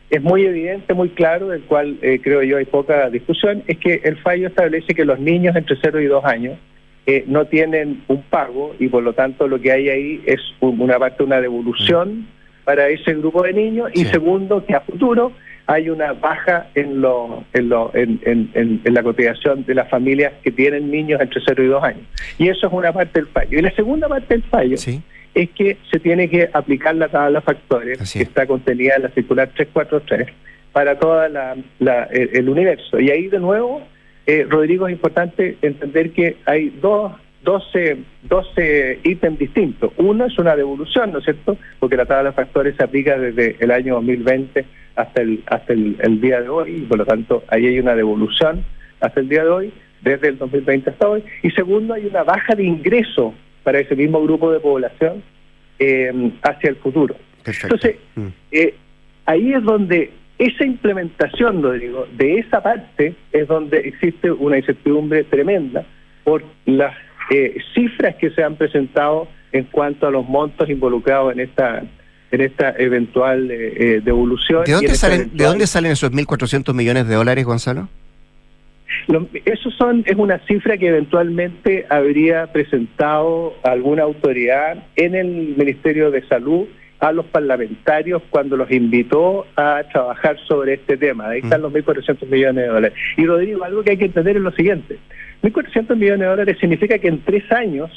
es muy evidente, muy claro, del cual eh, creo yo hay poca discusión, es que el fallo establece que los niños entre 0 y 2 años eh, no tienen un pago y por lo tanto lo que hay ahí es un- una parte, una devolución para ese grupo de niños y segundo, que a futuro hay una baja en, lo, en, lo, en, en- en- la cotización de las familias que tienen niños entre 0 y 2 años. Y eso es una parte del fallo. Y la segunda parte del fallo es que se tiene que aplicar la tabla de factores que está contenida en la circular 343 para toda la, la- el, el universo. Y ahí de nuevo, eh, Rodrigo, es importante entender que hay dos 12, 12 ítems distintos. Uno es una devolución, ¿no es cierto? Porque la tabla de factores se aplica desde el año 2020 hasta el hasta el, el día de hoy, y por lo tanto ahí hay una devolución hasta el día de hoy, desde el 2020 hasta hoy. Y segundo, hay una baja de ingreso para ese mismo grupo de población eh, hacia el futuro. Entonces, eh, ahí es donde esa implementación, Rodrigo, de esa parte es donde existe una incertidumbre tremenda por las eh, cifras que se han presentado en cuanto a los montos involucrados en esta en esta eventual eh, eh, devolución. ¿De dónde, salen, ¿De eventual- dónde salen esos 1.400 millones de dólares, Gonzalo? Lo- Eso son, es una cifra que eventualmente habría presentado alguna autoridad en el Ministerio de Salud a los parlamentarios cuando los invitó a trabajar sobre este tema. Ahí están los 1.400 millones de dólares. Y Rodrigo, algo que hay que entender es lo siguiente. 1.400 millones de dólares significa que en tres años,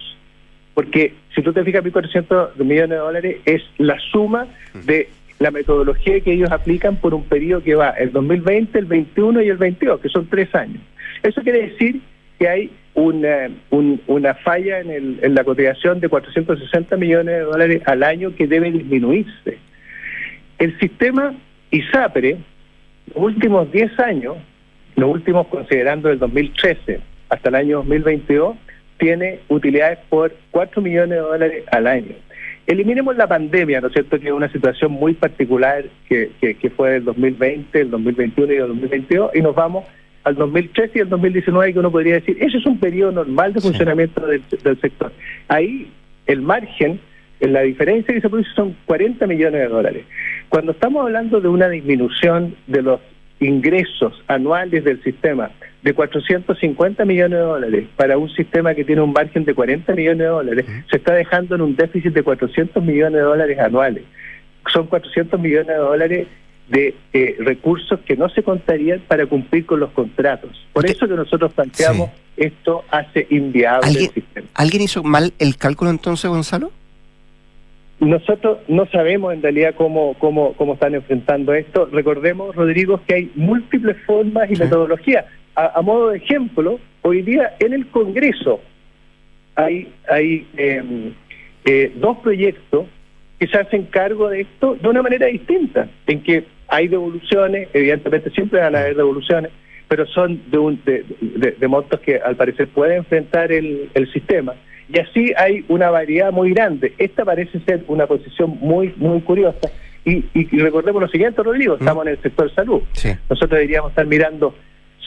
porque si tú te fijas, 1.400 millones de dólares es la suma de la metodología que ellos aplican por un periodo que va el 2020, el 21 y el 22, que son tres años. Eso quiere decir que hay una, un- una falla en, el- en la cotización de 460 millones de dólares al año que debe disminuirse. El sistema ISAPRE, los últimos 10 años, los últimos considerando el 2013 hasta el año 2022, tiene utilidades por 4 millones de dólares al año. Eliminemos la pandemia, ¿no es cierto?, que es una situación muy particular que, que, que fue el 2020, el 2021 y el 2022, y nos vamos al 2013 y al 2019, que uno podría decir, ese es un periodo normal de funcionamiento del, del sector. Ahí el margen, en la diferencia que se produce son 40 millones de dólares. Cuando estamos hablando de una disminución de los ingresos anuales del sistema de 450 millones de dólares para un sistema que tiene un margen de 40 millones de dólares, se está dejando en un déficit de 400 millones de dólares anuales. Son 400 millones de dólares de eh, recursos que no se contarían para cumplir con los contratos. Por eso que nosotros planteamos esto hace inviable el ¿Alguien, sistema. ¿Alguien hizo mal el cálculo entonces, Gonzalo? Nosotros no sabemos en realidad cómo, cómo, cómo están enfrentando esto. Recordemos, Rodrigo, que hay múltiples formas y metodologías. A, a modo de ejemplo, hoy día en el Congreso hay, hay eh, eh, dos proyectos que se hacen cargo de esto de una manera distinta, en que hay devoluciones, evidentemente siempre van a haber devoluciones, pero son de, un, de, de- de montos que al parecer puede enfrentar el, el sistema. Y así hay una variedad muy grande. Esta parece ser una posición muy, muy curiosa. Y, y- y recordemos lo siguiente, Rodrigo, estamos en el sector salud. Nosotros deberíamos estar mirando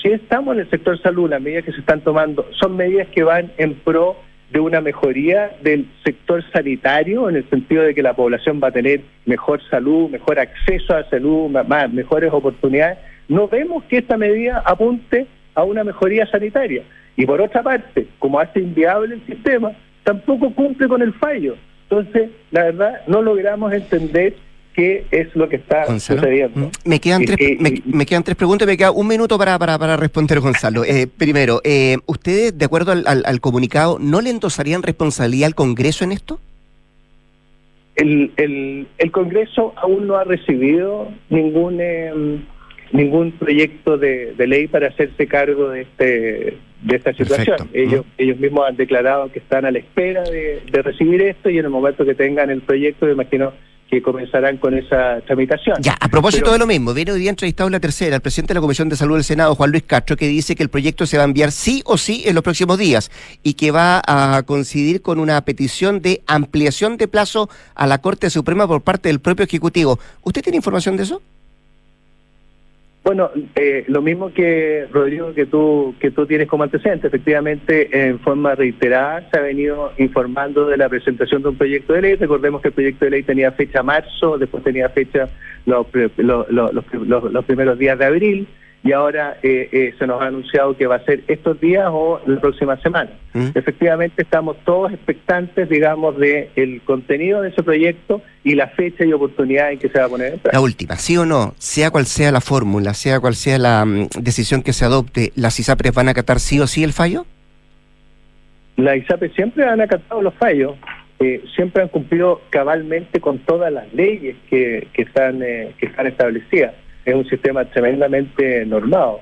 si estamos en el sector salud, las medidas que se están tomando son medidas que van en pro de una mejoría del sector sanitario, en el sentido de que la población va a tener mejor salud, mejor acceso a salud, más, mejores oportunidades, no vemos que esta medida apunte a una mejoría sanitaria. Y por otra parte, como hace inviable el sistema, tampoco cumple con el fallo. Entonces, la verdad, no logramos entender qué es lo que está sucediendo. Mm, me quedan, tres, me, quedan tres preguntas, me queda un minuto para, para, para responder, Gonzalo. Eh, primero, eh, ¿ustedes, de acuerdo al, comunicado, no le endosarían responsabilidad al Congreso en esto? El, el, el Congreso aún no ha recibido ningún... Ningún proyecto de, ley para hacerse cargo de este de esta situación. Ellos ellos mismos han declarado que están a la espera de, recibir esto y en el momento que tengan el proyecto, me imagino que comenzarán con esa tramitación. Ya, a propósito de lo mismo, viene hoy día entrevistado en la tercera el presidente de la Comisión de Salud del Senado, Juan Luis Castro, que dice que el proyecto se va a enviar sí o sí en los próximos días y que va a coincidir con una petición de ampliación de plazo a la Corte Suprema por parte del propio Ejecutivo. ¿Usted tiene información de eso? Bueno, eh, lo mismo que Rodrigo que tú que tú tienes como antecedente, efectivamente en forma reiterada se ha venido informando de la presentación de un proyecto de ley. Recordemos que el proyecto de ley tenía fecha marzo, después tenía fecha los, los primeros días de abril y ahora eh, eh, se nos ha anunciado que va a ser estos días o la próxima semana. ¿Mm? Efectivamente, estamos todos expectantes, digamos, de el contenido de ese proyecto y la fecha y oportunidad en que se va a poner en práctica. La última, sí o no, sea cual sea la fórmula, sea cual sea la mm, decisión que se adopte, ¿las ISAPRES van a acatar sí o sí el fallo? Las ISAPRES siempre han acatado los fallos. Eh, siempre han cumplido cabalmente con todas las leyes que, que, están, que están establecidas es un sistema tremendamente normado.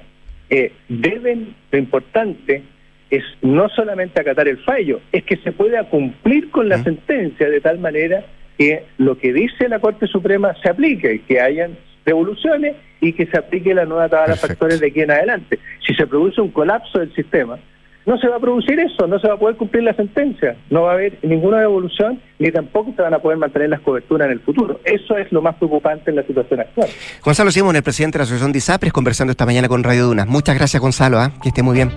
Eh, deben, lo importante es no solamente acatar el fallo, es que se pueda cumplir con la sentencia de tal manera que lo que dice la Corte Suprema se aplique, que hayan revoluciones y que se aplique la nueva tabla de factores de aquí en adelante. Si se produce un colapso del sistema, no se va a producir eso, no se va a poder cumplir la sentencia, no va a haber ninguna devolución ni tampoco se van a poder mantener las coberturas en el futuro. Eso es lo más preocupante en la situación actual. Gonzalo Simón, el presidente de la Asociación de ISAPRES, conversando esta mañana con Radio Dunas. Muchas gracias, Gonzalo, ¿ah? que esté muy bien.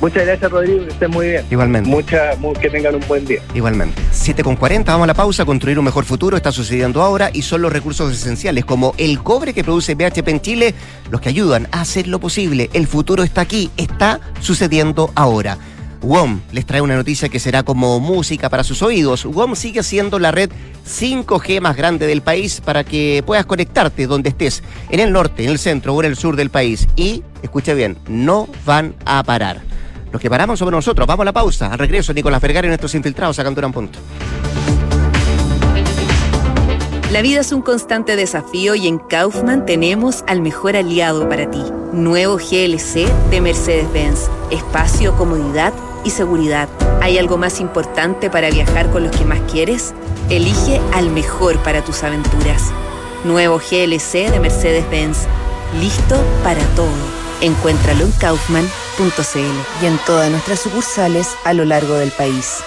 Muchas gracias, Rodrigo, que estén muy bien. Igualmente. Mucha, que tengan un buen día. Igualmente. 7 con 40, vamos a la pausa. Construir un mejor futuro está sucediendo ahora y son los recursos esenciales, como el cobre que produce BHP en Chile, los que ayudan a hacer lo posible. El futuro está aquí, está sucediendo ahora. WOM les trae una noticia que será como música para sus oídos. WOM sigue siendo la red 5G más grande del país para que puedas conectarte donde estés, en el norte, en el centro o en el sur del país. Y, escucha bien, no van a parar. Los que paramos sobre nosotros. Vamos a la pausa. Al regreso, Nicolás Vergara y nuestros infiltrados a Cantura Punto. La vida es un constante desafío y en Kaufman tenemos al mejor aliado para ti. Nuevo GLC de Mercedes-Benz. Espacio, comodidad y seguridad. ¿Hay algo más importante para viajar con los que más quieres? Elige al mejor para tus aventuras. Nuevo GLC de Mercedes-Benz. Listo para todo. Encuéntralo en kaufman.cl y en todas nuestras sucursales a lo largo del país.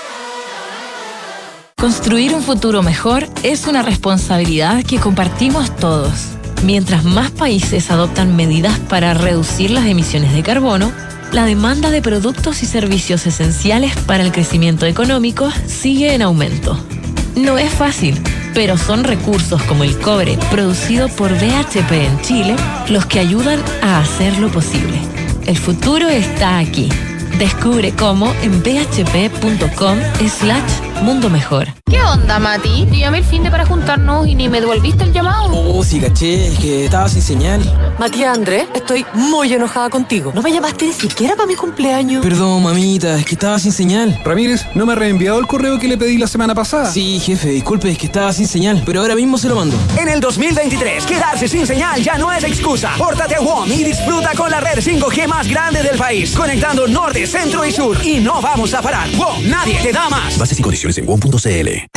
Construir un futuro mejor es una responsabilidad que compartimos todos. Mientras más países adoptan medidas para reducir las emisiones de carbono, la demanda de productos y servicios esenciales para el crecimiento económico sigue en aumento. No es fácil pero son recursos como el cobre producido por BHP en Chile los que ayudan a hacerlo posible. El futuro está aquí. Descubre cómo en bhp.com slash mundo mejor. ¿Qué onda, Mati? Te llamé el fin de para juntarnos y ni me devolviste el llamado. Oh, sí, caché, es que estaba sin señal. Matías Andrés, estoy muy enojada contigo. No me llamaste ni siquiera para mi cumpleaños. Perdón, mamita, es que estaba sin señal. Ramírez, ¿no me ha reenviado el correo que le pedí la semana pasada? Sí, jefe, disculpe, es que estaba sin señal, pero ahora mismo se lo mando. En el 2023, quedarse sin señal ya no es excusa. Pórtate a WOM y disfruta con la red 5G más grande del país, conectando norte, centro y sur. Y no vamos a parar. WOM, nadie te da más. Bases y condiciones en WOM.cl.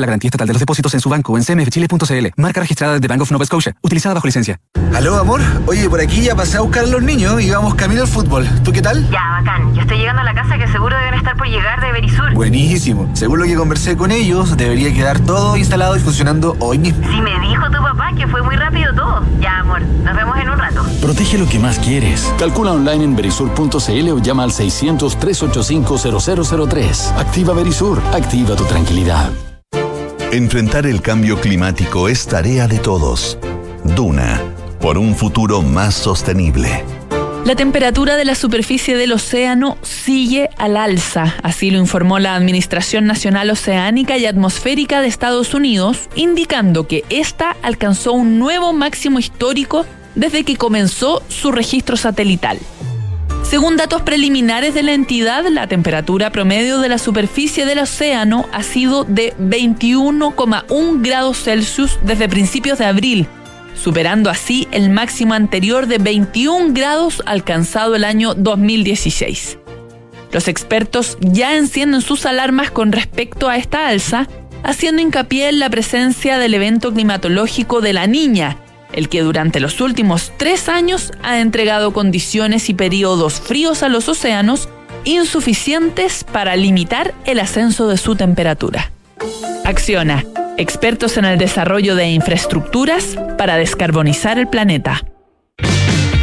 la garantía estatal de los depósitos en su banco o en cmfchile.cl. Marca registrada de Bank of Nova Scotia, utilizada bajo licencia. Aló, amor. Oye, por aquí ya pasé a buscar a los niños y vamos camino al fútbol. ¿Tú qué tal? Ya, bacán. Yo estoy llegando a la casa que seguro deben estar por llegar de Berisur. Buenísimo. Según lo que conversé con ellos, debería quedar todo instalado y funcionando hoy mismo. Si me dijo tu papá que fue muy rápido todo. Ya, amor. Nos vemos en un rato. Protege lo que más quieres. Calcula online en berisur.cl o llama al 600-385-0003. Activa Berisur. Activa tu tranquilidad. Enfrentar el cambio climático es tarea de todos. Duna, por un futuro más sostenible. La temperatura de la superficie del océano sigue al alza, así lo informó la Administración Nacional Oceánica y Atmosférica de Estados Unidos, indicando que esta alcanzó un nuevo máximo histórico desde que comenzó su registro satelital. Según datos preliminares de la entidad, la temperatura promedio de la superficie del océano ha sido de 21,1 grados Celsius desde principios de abril, superando así el máximo anterior de 21 grados alcanzado el año 2016. Los expertos ya encienden sus alarmas con respecto a esta alza, haciendo hincapié en la presencia del evento climatológico de la niña, el que durante los últimos tres años ha entregado condiciones y periodos fríos a los océanos insuficientes para limitar el ascenso de su temperatura. Acciona, expertos en el desarrollo de infraestructuras para descarbonizar el planeta.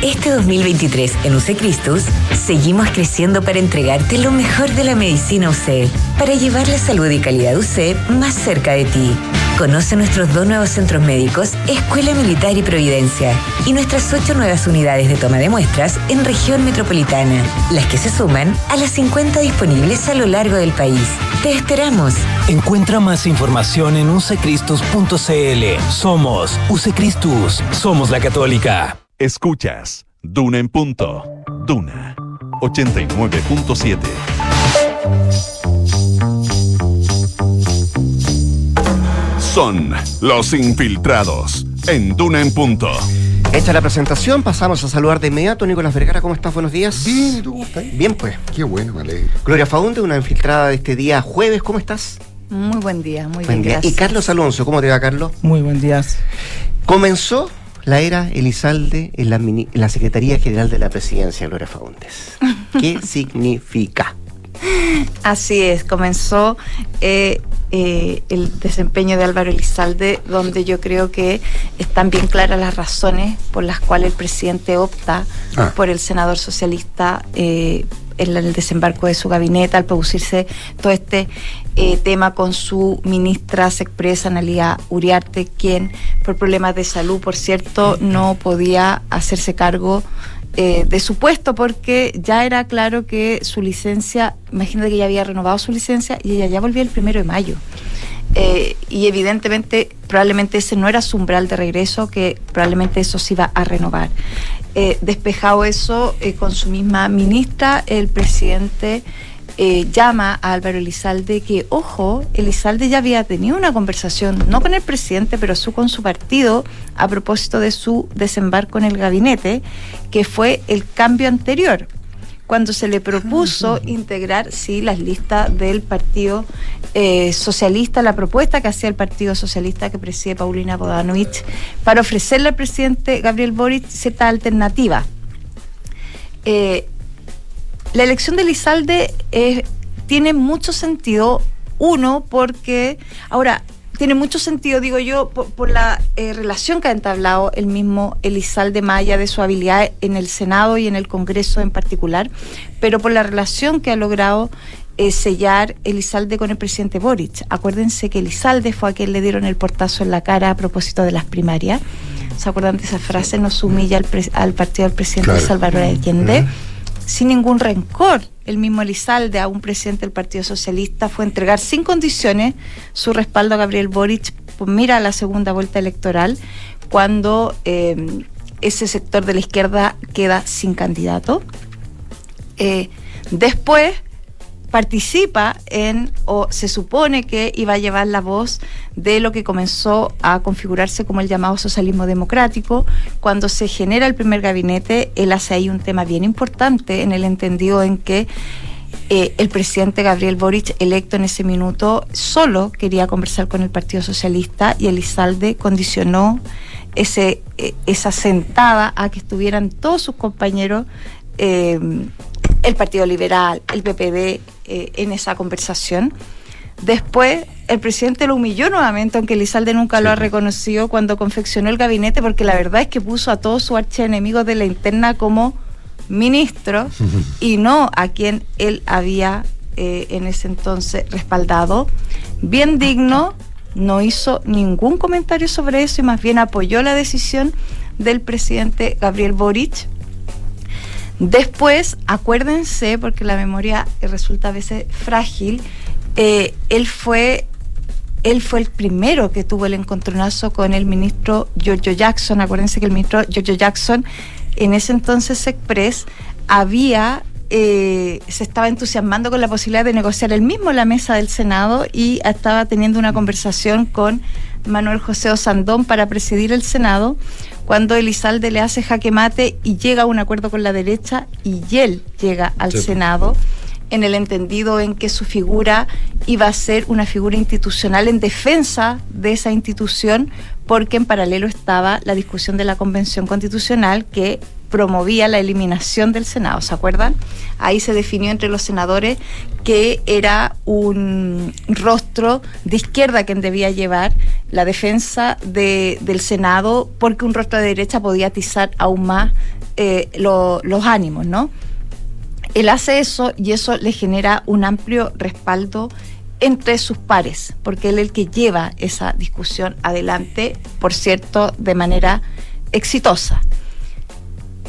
Este 2023 en UC Cristus seguimos creciendo para entregarte lo mejor de la medicina UC, para llevar la salud y calidad UC más cerca de ti. Conoce nuestros dos nuevos centros médicos, Escuela Militar y Providencia, y nuestras ocho nuevas unidades de toma de muestras en región metropolitana, las que se suman a las 50 disponibles a lo largo del país. Te esperamos. Encuentra más información en ucecristus.cl. Somos UCCristus. Somos la católica. Escuchas Duna en punto. Duna 89.7. Son los infiltrados en Duna en punto. Hecha la presentación, pasamos a saludar de inmediato. Nicolás Vergara, ¿cómo estás? Buenos días. Bien, ¿y tú cómo estás? Bien, pues. Qué bueno, me alegro. Gloria Faunde, una infiltrada de este día jueves, ¿cómo estás? Muy buen día, muy Buen bien. día. Y. Carlos Alonso, ¿cómo te va, Carlos? Muy buen día. Comenzó la era Elizalde en la, en la Secretaría General de la Presidencia, Gloria Faundes. ¿Qué significa? Así es, comenzó eh, eh, el desempeño de Álvaro Elizalde, donde yo creo que están bien claras las razones por las cuales el presidente opta Ah. por el senador socialista eh, en el desembarco de su gabinete al producirse todo este eh, tema con su ministra se expresa Analia Uriarte, quien por problemas de salud, por cierto, no podía hacerse cargo eh, de su puesto porque ya era claro que su licencia, imagínate que ya había renovado su licencia y ella ya volvía el primero de mayo. Eh, y evidentemente, probablemente ese no era su umbral de regreso, que probablemente eso se iba a renovar. Eh, despejado eso, con su misma ministra, el presidente eh, llama a Álvaro Elizalde que, ojo, Elizalde ya había tenido una conversación, no con el presidente, pero su, con su partido, a propósito de su desembarco en el gabinete, que fue el cambio anterior cuando se le propuso integrar sí las listas del Partido eh, Socialista, la propuesta que hacía el Partido Socialista que preside Paulina Bodanovich, para ofrecerle al presidente Gabriel Boric cierta alternativa. Eh, la elección de Lizalde eh, tiene mucho sentido, uno, porque ahora tiene mucho sentido, digo yo, por, por la eh, relación que ha entablado el mismo Elizalde Maya de su habilidad en el Senado y en el Congreso en particular, pero por la relación que ha logrado eh, sellar Elizalde con el presidente Boric. Acuérdense que Elizalde fue a quien le dieron el portazo en la cara a propósito de las primarias. ¿Se acuerdan de esa frase? Nos humilla al partido del presidente Claro. Salvador Allende. Sin ningún rencor, el mismo Elizalde, a un presidente del Partido Socialista, fue entregar sin condiciones su respaldo a Gabriel Boric por mira la segunda vuelta electoral, cuando eh, ese sector de la izquierda queda sin candidato. Eh, después participa en, o se supone que iba a llevar la voz de lo que comenzó a configurarse como el llamado socialismo democrático. Cuando se genera el primer gabinete, él hace ahí un tema bien importante en el entendido en que eh, el presidente Gabriel Boric, electo en ese minuto, solo quería conversar con el Partido Socialista y Elizalde condicionó ese, eh, esa sentada a que estuvieran todos sus compañeros, eh, el Partido Liberal, el PPD, en esa conversación. Después, el presidente lo humilló nuevamente, aunque Elizalde nunca lo ha reconocido cuando confeccionó el gabinete, porque la verdad es que puso a todos sus archienemigos de la interna como ministro y no a quien él había eh, en ese entonces respaldado. Bien digno, no hizo ningún comentario sobre eso y más bien apoyó la decisión del presidente Gabriel Boric. Después, acuérdense, porque la memoria resulta a veces frágil, eh, él fue él fue el primero que tuvo el encontronazo con el ministro Giorgio Jackson. Acuérdense que el ministro Giorgio Jackson en ese entonces Express había eh, se estaba entusiasmando con la posibilidad de negociar él mismo la mesa del Senado y estaba teniendo una conversación con Manuel José Osandón para presidir el Senado, cuando Elizalde le hace jaque mate y llega a un acuerdo con la derecha y él llega al Senado en el entendido en que su figura iba a ser una figura institucional en defensa de esa institución, porque en paralelo estaba la discusión de la Convención Constitucional que promovía la eliminación del Senado, ¿se acuerdan? Ahí se definió entre los senadores que era un rostro de izquierda quien debía llevar la defensa del Senado, porque un rostro de derecha podía atizar aún más eh, los ánimos, ¿no? Él hace eso y eso le genera un amplio respaldo entre sus pares, porque él es el que lleva esa discusión adelante, por cierto, de manera exitosa.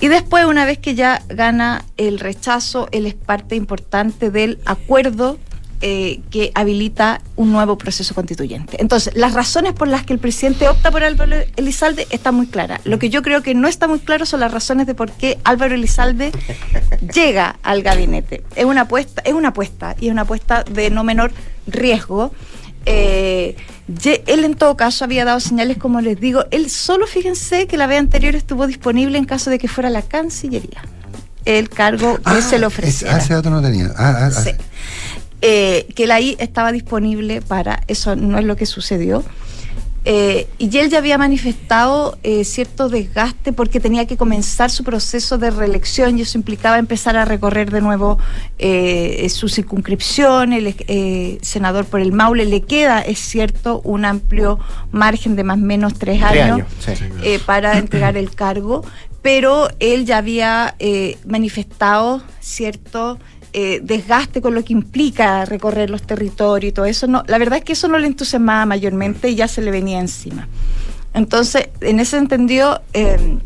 Y después, una vez que ya gana el rechazo, él es parte importante del acuerdo eh, que habilita un nuevo proceso constituyente. Entonces, las razones por las que el presidente opta por Álvaro Elizalde están muy claras. Lo que yo creo que no está muy claro son las razones de por qué Álvaro Elizalde llega al gabinete. Es una apuesta, es una apuesta y es una apuesta de no menor riesgo. Eh, él en todo caso había dado señales, como les digo, él solo fíjense que la vez anterior estuvo disponible en caso de que fuera la Cancillería el cargo que se le ofrecía. Ese dato no tenía. Ah, ah, ah. sí eh, que la I estaba disponible para, eso no es lo que sucedió. Eh, y él ya había manifestado eh, cierto desgaste porque tenía que comenzar su proceso de reelección y eso implicaba empezar a recorrer de nuevo eh, su circunscripción. El senador por el Maule le queda, es cierto, un amplio margen de más o menos tres, años, para entregar el cargo, pero él ya había manifestado cierto eh, desgaste con lo que implica recorrer los territorios y todo eso. No, la verdad es que eso no le entusiasmaba mayormente y ya se le venía encima. Entonces, en ese entendido, eh,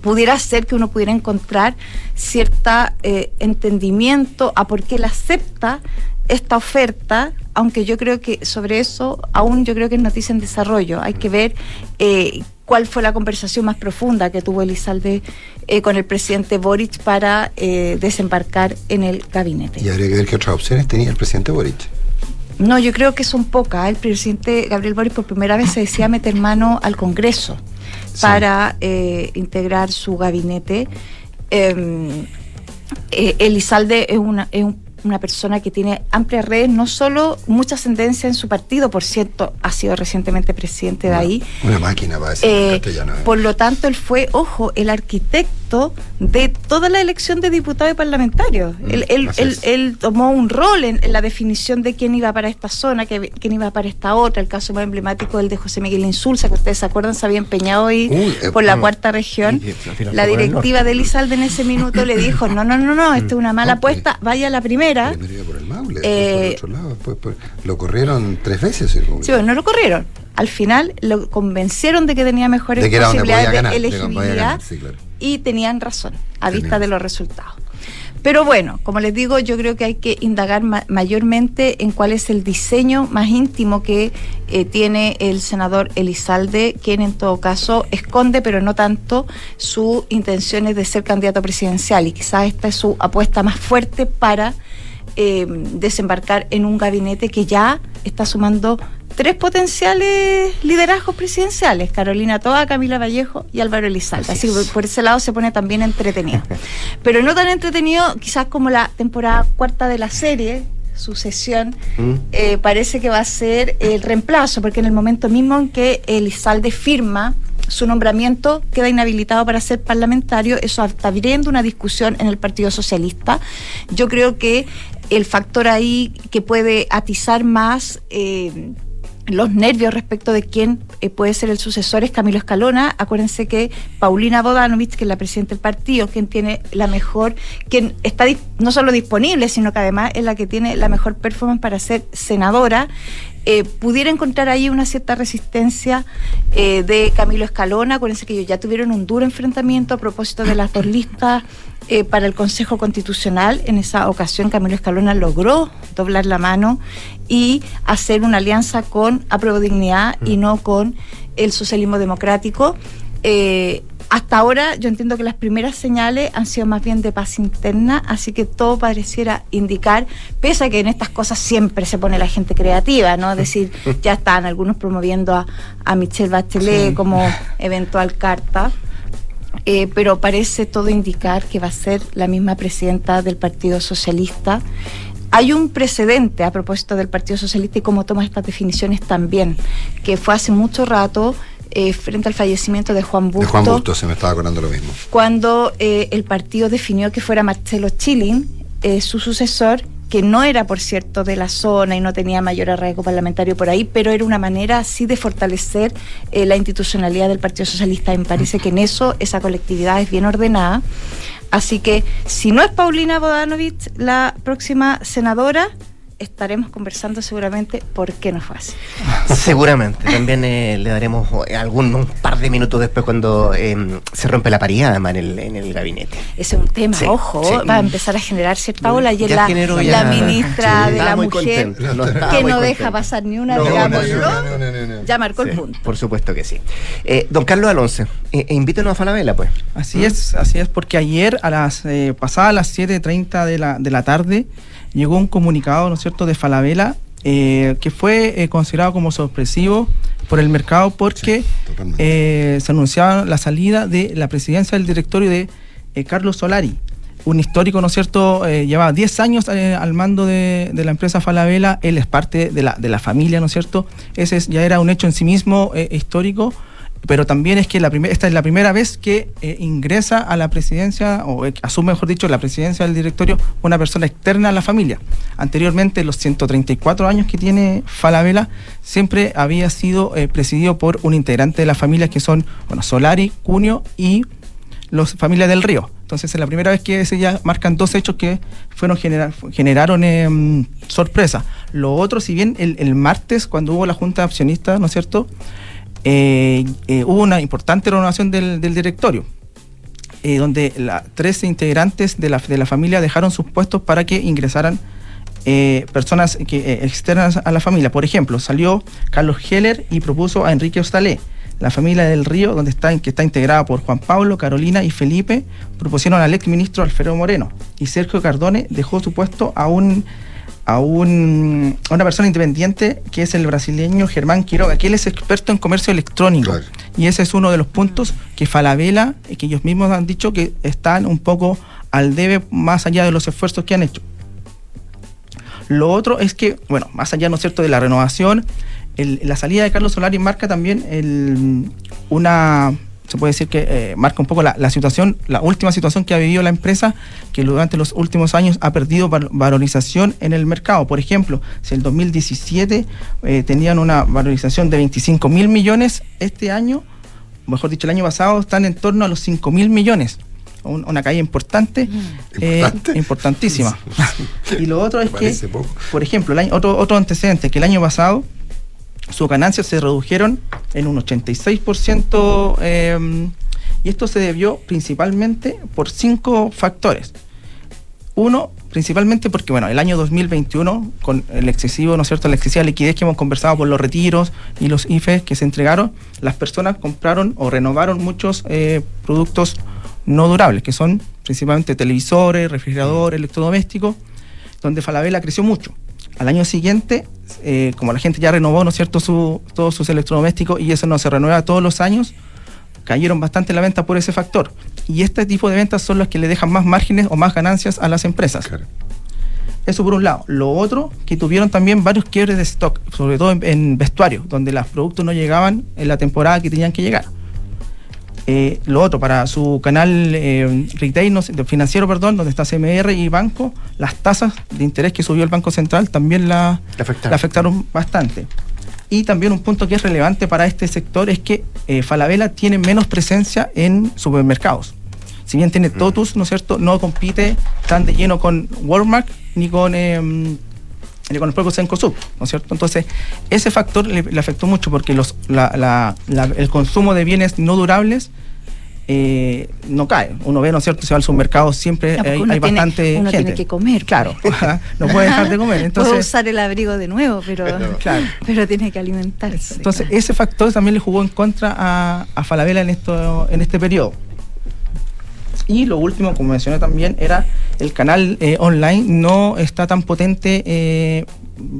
pudiera ser que uno pudiera encontrar cierta eh, entendimiento a por qué él acepta esta oferta, aunque yo creo que sobre eso aún yo creo que es noticia en desarrollo. Hay que ver cuál fue la conversación más profunda que tuvo Elizalde eh, con el presidente Boric para eh, desembarcar en el gabinete. Y habría que ver qué otras opciones tenía el presidente Boric. No, yo creo que son pocas. El presidente Gabriel Boric por primera vez se decía meter mano al Congreso para eh, integrar su gabinete. Em, Elizalde es, una, es un una persona que tiene amplias redes, no solo mucha ascendencia en su partido, por cierto, ha sido recientemente presidente de ahí. Una máquina va a eh, Por lo tanto, él fue, ojo, el arquitecto de toda la elección de diputados y parlamentarios. Mm, él, tomó un rol en, la definición de quién iba para esta zona, quién iba para esta otra. El caso más emblemático el de José Miguel Insulza, que ustedes se acuerdan, se había empeñado ahí eh, por la cuarta región. la directiva de Elizalde en ese minuto le dijo, no, no, no, no, esto es una mala apuesta, vaya a la primera por el Maule, eh, por otro lado. Lo corrieron tres veces. Sí, bueno, no lo corrieron. Al final lo convencieron de que tenía mejores posibilidades de elegibilidad y tenían razón a vista de los resultados. Pero bueno, como les digo, yo creo que hay que indagar ma mayormente en cuál es el diseño más íntimo que eh, tiene el senador Elizalde, quien en todo caso esconde, pero no tanto, sus intenciones de ser candidato presidencial. Y quizás esta es su apuesta más fuerte para eh, desembarcar en un gabinete que ya está sumando tres potenciales liderazgos presidenciales, Carolina Toa, Camila Vallejo y Álvaro Elizalde. Así que por ese lado se pone también entretenido. Pero no tan entretenido quizás como la temporada cuarta de la serie, sucesión, Mm. eh, parece que va a ser el reemplazo, porque en el momento mismo en que Elizalde firma su nombramiento queda inhabilitado para ser parlamentario, eso está abriendo una discusión en el Partido Socialista. Yo creo que el factor ahí que puede atizar más eh, los nervios respecto de quién eh, puede ser el sucesor es Camilo Escalona. Acuérdense que Paulina Bodanovich, que es la presidenta del partido, quien tiene la mejor, quien está no solo disponible, sino que además es la que tiene la mejor performance para ser senadora, eh, pudiera encontrar ahí una cierta resistencia eh, de Camilo Escalona. Acuérdense que ellos ya tuvieron un duro enfrentamiento a propósito de las dos listas eh, para el Consejo Constitucional. En esa ocasión Camilo Escalona logró doblar la mano y hacer una alianza con Apruebo Dignidad y no con el socialismo democrático. Eh, hasta ahora yo entiendo que las primeras señales han sido más bien de paz interna, así que todo pareciera indicar, pese a que en estas cosas siempre se pone la gente creativa, ¿no? Es decir, ya están algunos promoviendo a, a Michelle Bachelet Sí. como eventual carta. Eh, pero parece todo indicar que va a ser la misma presidenta del Partido Socialista. Hay un precedente a propósito del Partido Socialista y cómo toma estas definiciones también, que fue hace mucho rato eh, frente al fallecimiento de Juan De Busto, Juan Busto se me estaba acordando lo mismo. cuando eh, el partido definió que fuera Marcelo Chilin eh, su sucesor, que no era, por cierto, de la zona y no tenía mayor arraigo parlamentario por ahí, pero era una manera así de fortalecer eh, la institucionalidad del Partido Socialista. Y me parece que en eso esa colectividad es bien ordenada. Así que si no es Paulina Bodanovich la próxima senadora, estaremos conversando seguramente por qué no fue así. Seguramente. También eh, le daremos eh, algún un par de minutos después cuando eh, se rompe la paridad además, en el, en el gabinete. Ese es un tema, Sí, ojo, sí. va a empezar a generar cierta ola y es Ya la, la ministra Sí. de Estaba la mujer contento, no, estaba que no deja pasar ni una, No, no, no, ya marcó el punto. Por supuesto que sí. Eh, don Carlos Alonso, invítenos a Falabella, pues. Así es, así es, porque ayer a las eh, pasadas las 7.30 de la, de la tarde llegó un comunicado, ¿no es cierto?, de Falabella eh, que fue eh, considerado como sorpresivo por el mercado porque eh, se anunciaba la salida de la presidencia del directorio de eh, Carlos Solari, un histórico, ¿no es cierto?, eh, llevaba 10 años eh, al mando de, de la empresa Falabella, él es parte de la, de la familia, ¿no es cierto? Ese es- ya era un hecho en sí mismo histórico, pero también es que la esta es la primera vez que eh, ingresa a la presidencia, o eh, asume, mejor dicho, la presidencia del directorio una persona externa a la familia. Anteriormente, los 134 años que tiene Falabella, siempre había sido eh, presidido por un integrante de la familia que son, bueno, Solari, Cunio y los familias del Río. Entonces es la primera vez que se ya marcan dos hechos que fueron generar, generaron em, sorpresa. Lo otro, si bien el, el martes, cuando hubo la junta de accionistas, ¿no es cierto? Eh, eh, hubo una importante renovación del, directorio, eh, donde la, 13 integrantes de la, familia dejaron sus puestos para que ingresaran personas que, externas a la familia. Por ejemplo, salió Carlos Heller y propuso a Enrique Ostalé. La familia del Río, donde está, que está integrada por Juan Pablo, Carolina y Felipe, propusieron al exministro Alfredo Moreno. Y Sergio Cardone dejó su puesto a un a, un, a una persona independiente que es el brasileño Germán Quiroga, que él es experto en comercio electrónico. Y ese es uno de los puntos que Falabella, que ellos mismos han dicho que están un poco al debe más allá de los esfuerzos que han hecho. Lo otro es que, bueno, más allá, ¿no es cierto?, de la renovación, el- la salida de Carlos Solari marca también el- una, se puede decir que eh, marca un poco la, la situación, la última situación que ha vivido la empresa, que durante los últimos años ha perdido val- valorización en el mercado. Por ejemplo, si el 2017 eh, tenían una valorización de 25 mil millones, este año, mejor dicho, el año pasado, están en torno a los 5 mil millones. Un- una caída importante, eh, importantísima. y lo otro es que, poco. por ejemplo, el año- otro, otro antecedente, que el año pasado sus ganancias se redujeron en un 86%, eh, y esto se debió principalmente por cinco factores. Uno, principalmente porque, bueno, el año 2021, con el excesivo, ¿no es cierto?, la excesiva liquidez que hemos conversado por los retiros y los IFEs que se entregaron, las personas compraron o renovaron muchos eh, productos no durables, que son principalmente televisores, refrigeradores, electrodomésticos, donde Falabella creció mucho. Al año siguiente, eh, como la gente ya renovó, ¿no es cierto?, su, todos sus electrodomésticos y eso no se renueva todos los años, cayeron bastante la venta por ese factor. Y este tipo de ventas son las que le dejan más márgenes o más ganancias a las empresas. Eso por un lado. Lo otro, que tuvieron también varios quiebres de stock, sobre todo en, en vestuario, donde los productos no llegaban en la temporada que tenían que llegar. Eh, lo otro, para su canal eh, retail, no financiero, perdón, donde está CMR y banco, las tasas de interés que subió el Banco Central también la, afectaron. la afectaron bastante. Y también un punto que es relevante para este sector es que eh, Falabella tiene menos presencia en supermercados. Si bien tiene Totus, ¿no es cierto? No compite tan de lleno con Walmart ni con, eh, ni con el propio Cencosud, ¿no es cierto? Entonces, ese factor le, le afectó mucho porque los, la- la- la- el consumo de bienes no durables eh, no cae. Uno ve, ¿no es cierto? Se va al supermercado, siempre hay, uno hay tiene- bastante uno gente. tiene que comer. Claro, no puede dejar de comer. Entonces, usar el abrigo de nuevo, pero, Claro. pero tiene que alimentarse. Entonces, ese factor también le jugó en contra a, a Falabella en, esto, en este periodo. Y lo último, como mencioné también, era el canal eh, online no está tan potente eh,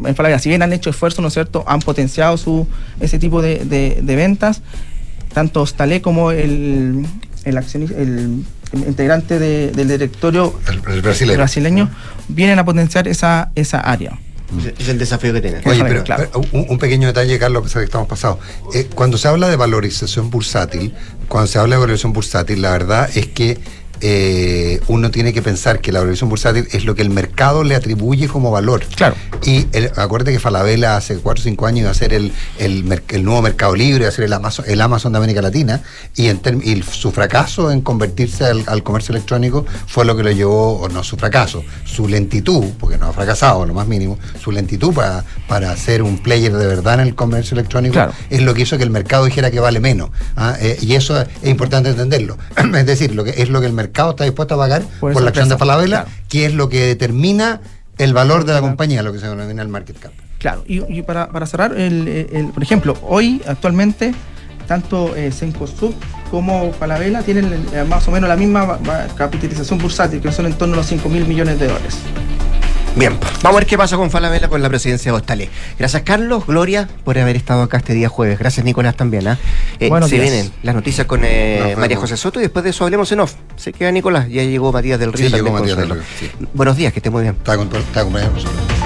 en Falabella. Si bien han hecho esfuerzos, ¿no es cierto? Han potenciado su, ese tipo de, de- de ventas. Tanto Stalé como el, el, accioni- el integrante de- del directorio el brasileño. vienen a potenciar esa, esa área. Es el desafío que tienen. Oye, pero, pero un, un pequeño detalle, Carlos, a pesar de que estamos pasados. Eh, cuando se habla de valorización bursátil, cuando se habla de valorización bursátil, la verdad es que eh, uno tiene que pensar que la valorización bursátil es lo que el mercado le atribuye como valor. Claro. Y el, acuérdate que Falabella hace 4 o 5 años iba a ser el, el, nuevo mercado libre, iba a ser el Amazon, el Amazon de América Latina, y, en term- y su fracaso en convertirse al, al comercio electrónico fue lo que lo llevó, o no su fracaso, su lentitud, porque no ha fracasado, lo más mínimo, su lentitud para, para ser un player de verdad en el comercio electrónico Claro. es lo que hizo que el mercado dijera que vale menos. ¿ah? Eh, y eso es importante entenderlo. es decir, lo que es lo que el mercado está dispuesto a pagar por, la acción de Falabella, que es lo que determina el valor de la compañía, lo que se denomina el market cap. Claro, y, y para, para cerrar, el, el- por ejemplo, hoy actualmente tanto eh, Cencosud como Falabella tienen eh, más o menos la misma capitalización bursátil, que son en torno a los 5 mil millones de dólares. Bien, vamos a ver qué pasa con Falabella con la presidencia de Hostalé. Gracias, Carlos, Gloria, por haber estado acá este día jueves. Gracias, Nicolás, también. ¿ah? Eh, se días. vienen las noticias con eh. María José Soto y después de eso hablemos en off. Se queda Nicolás, ya llegó Matías del Río. Sí, llegó Matías del Consuelo. Río, sí. Buenos días, que esté muy bien. Está, con, está.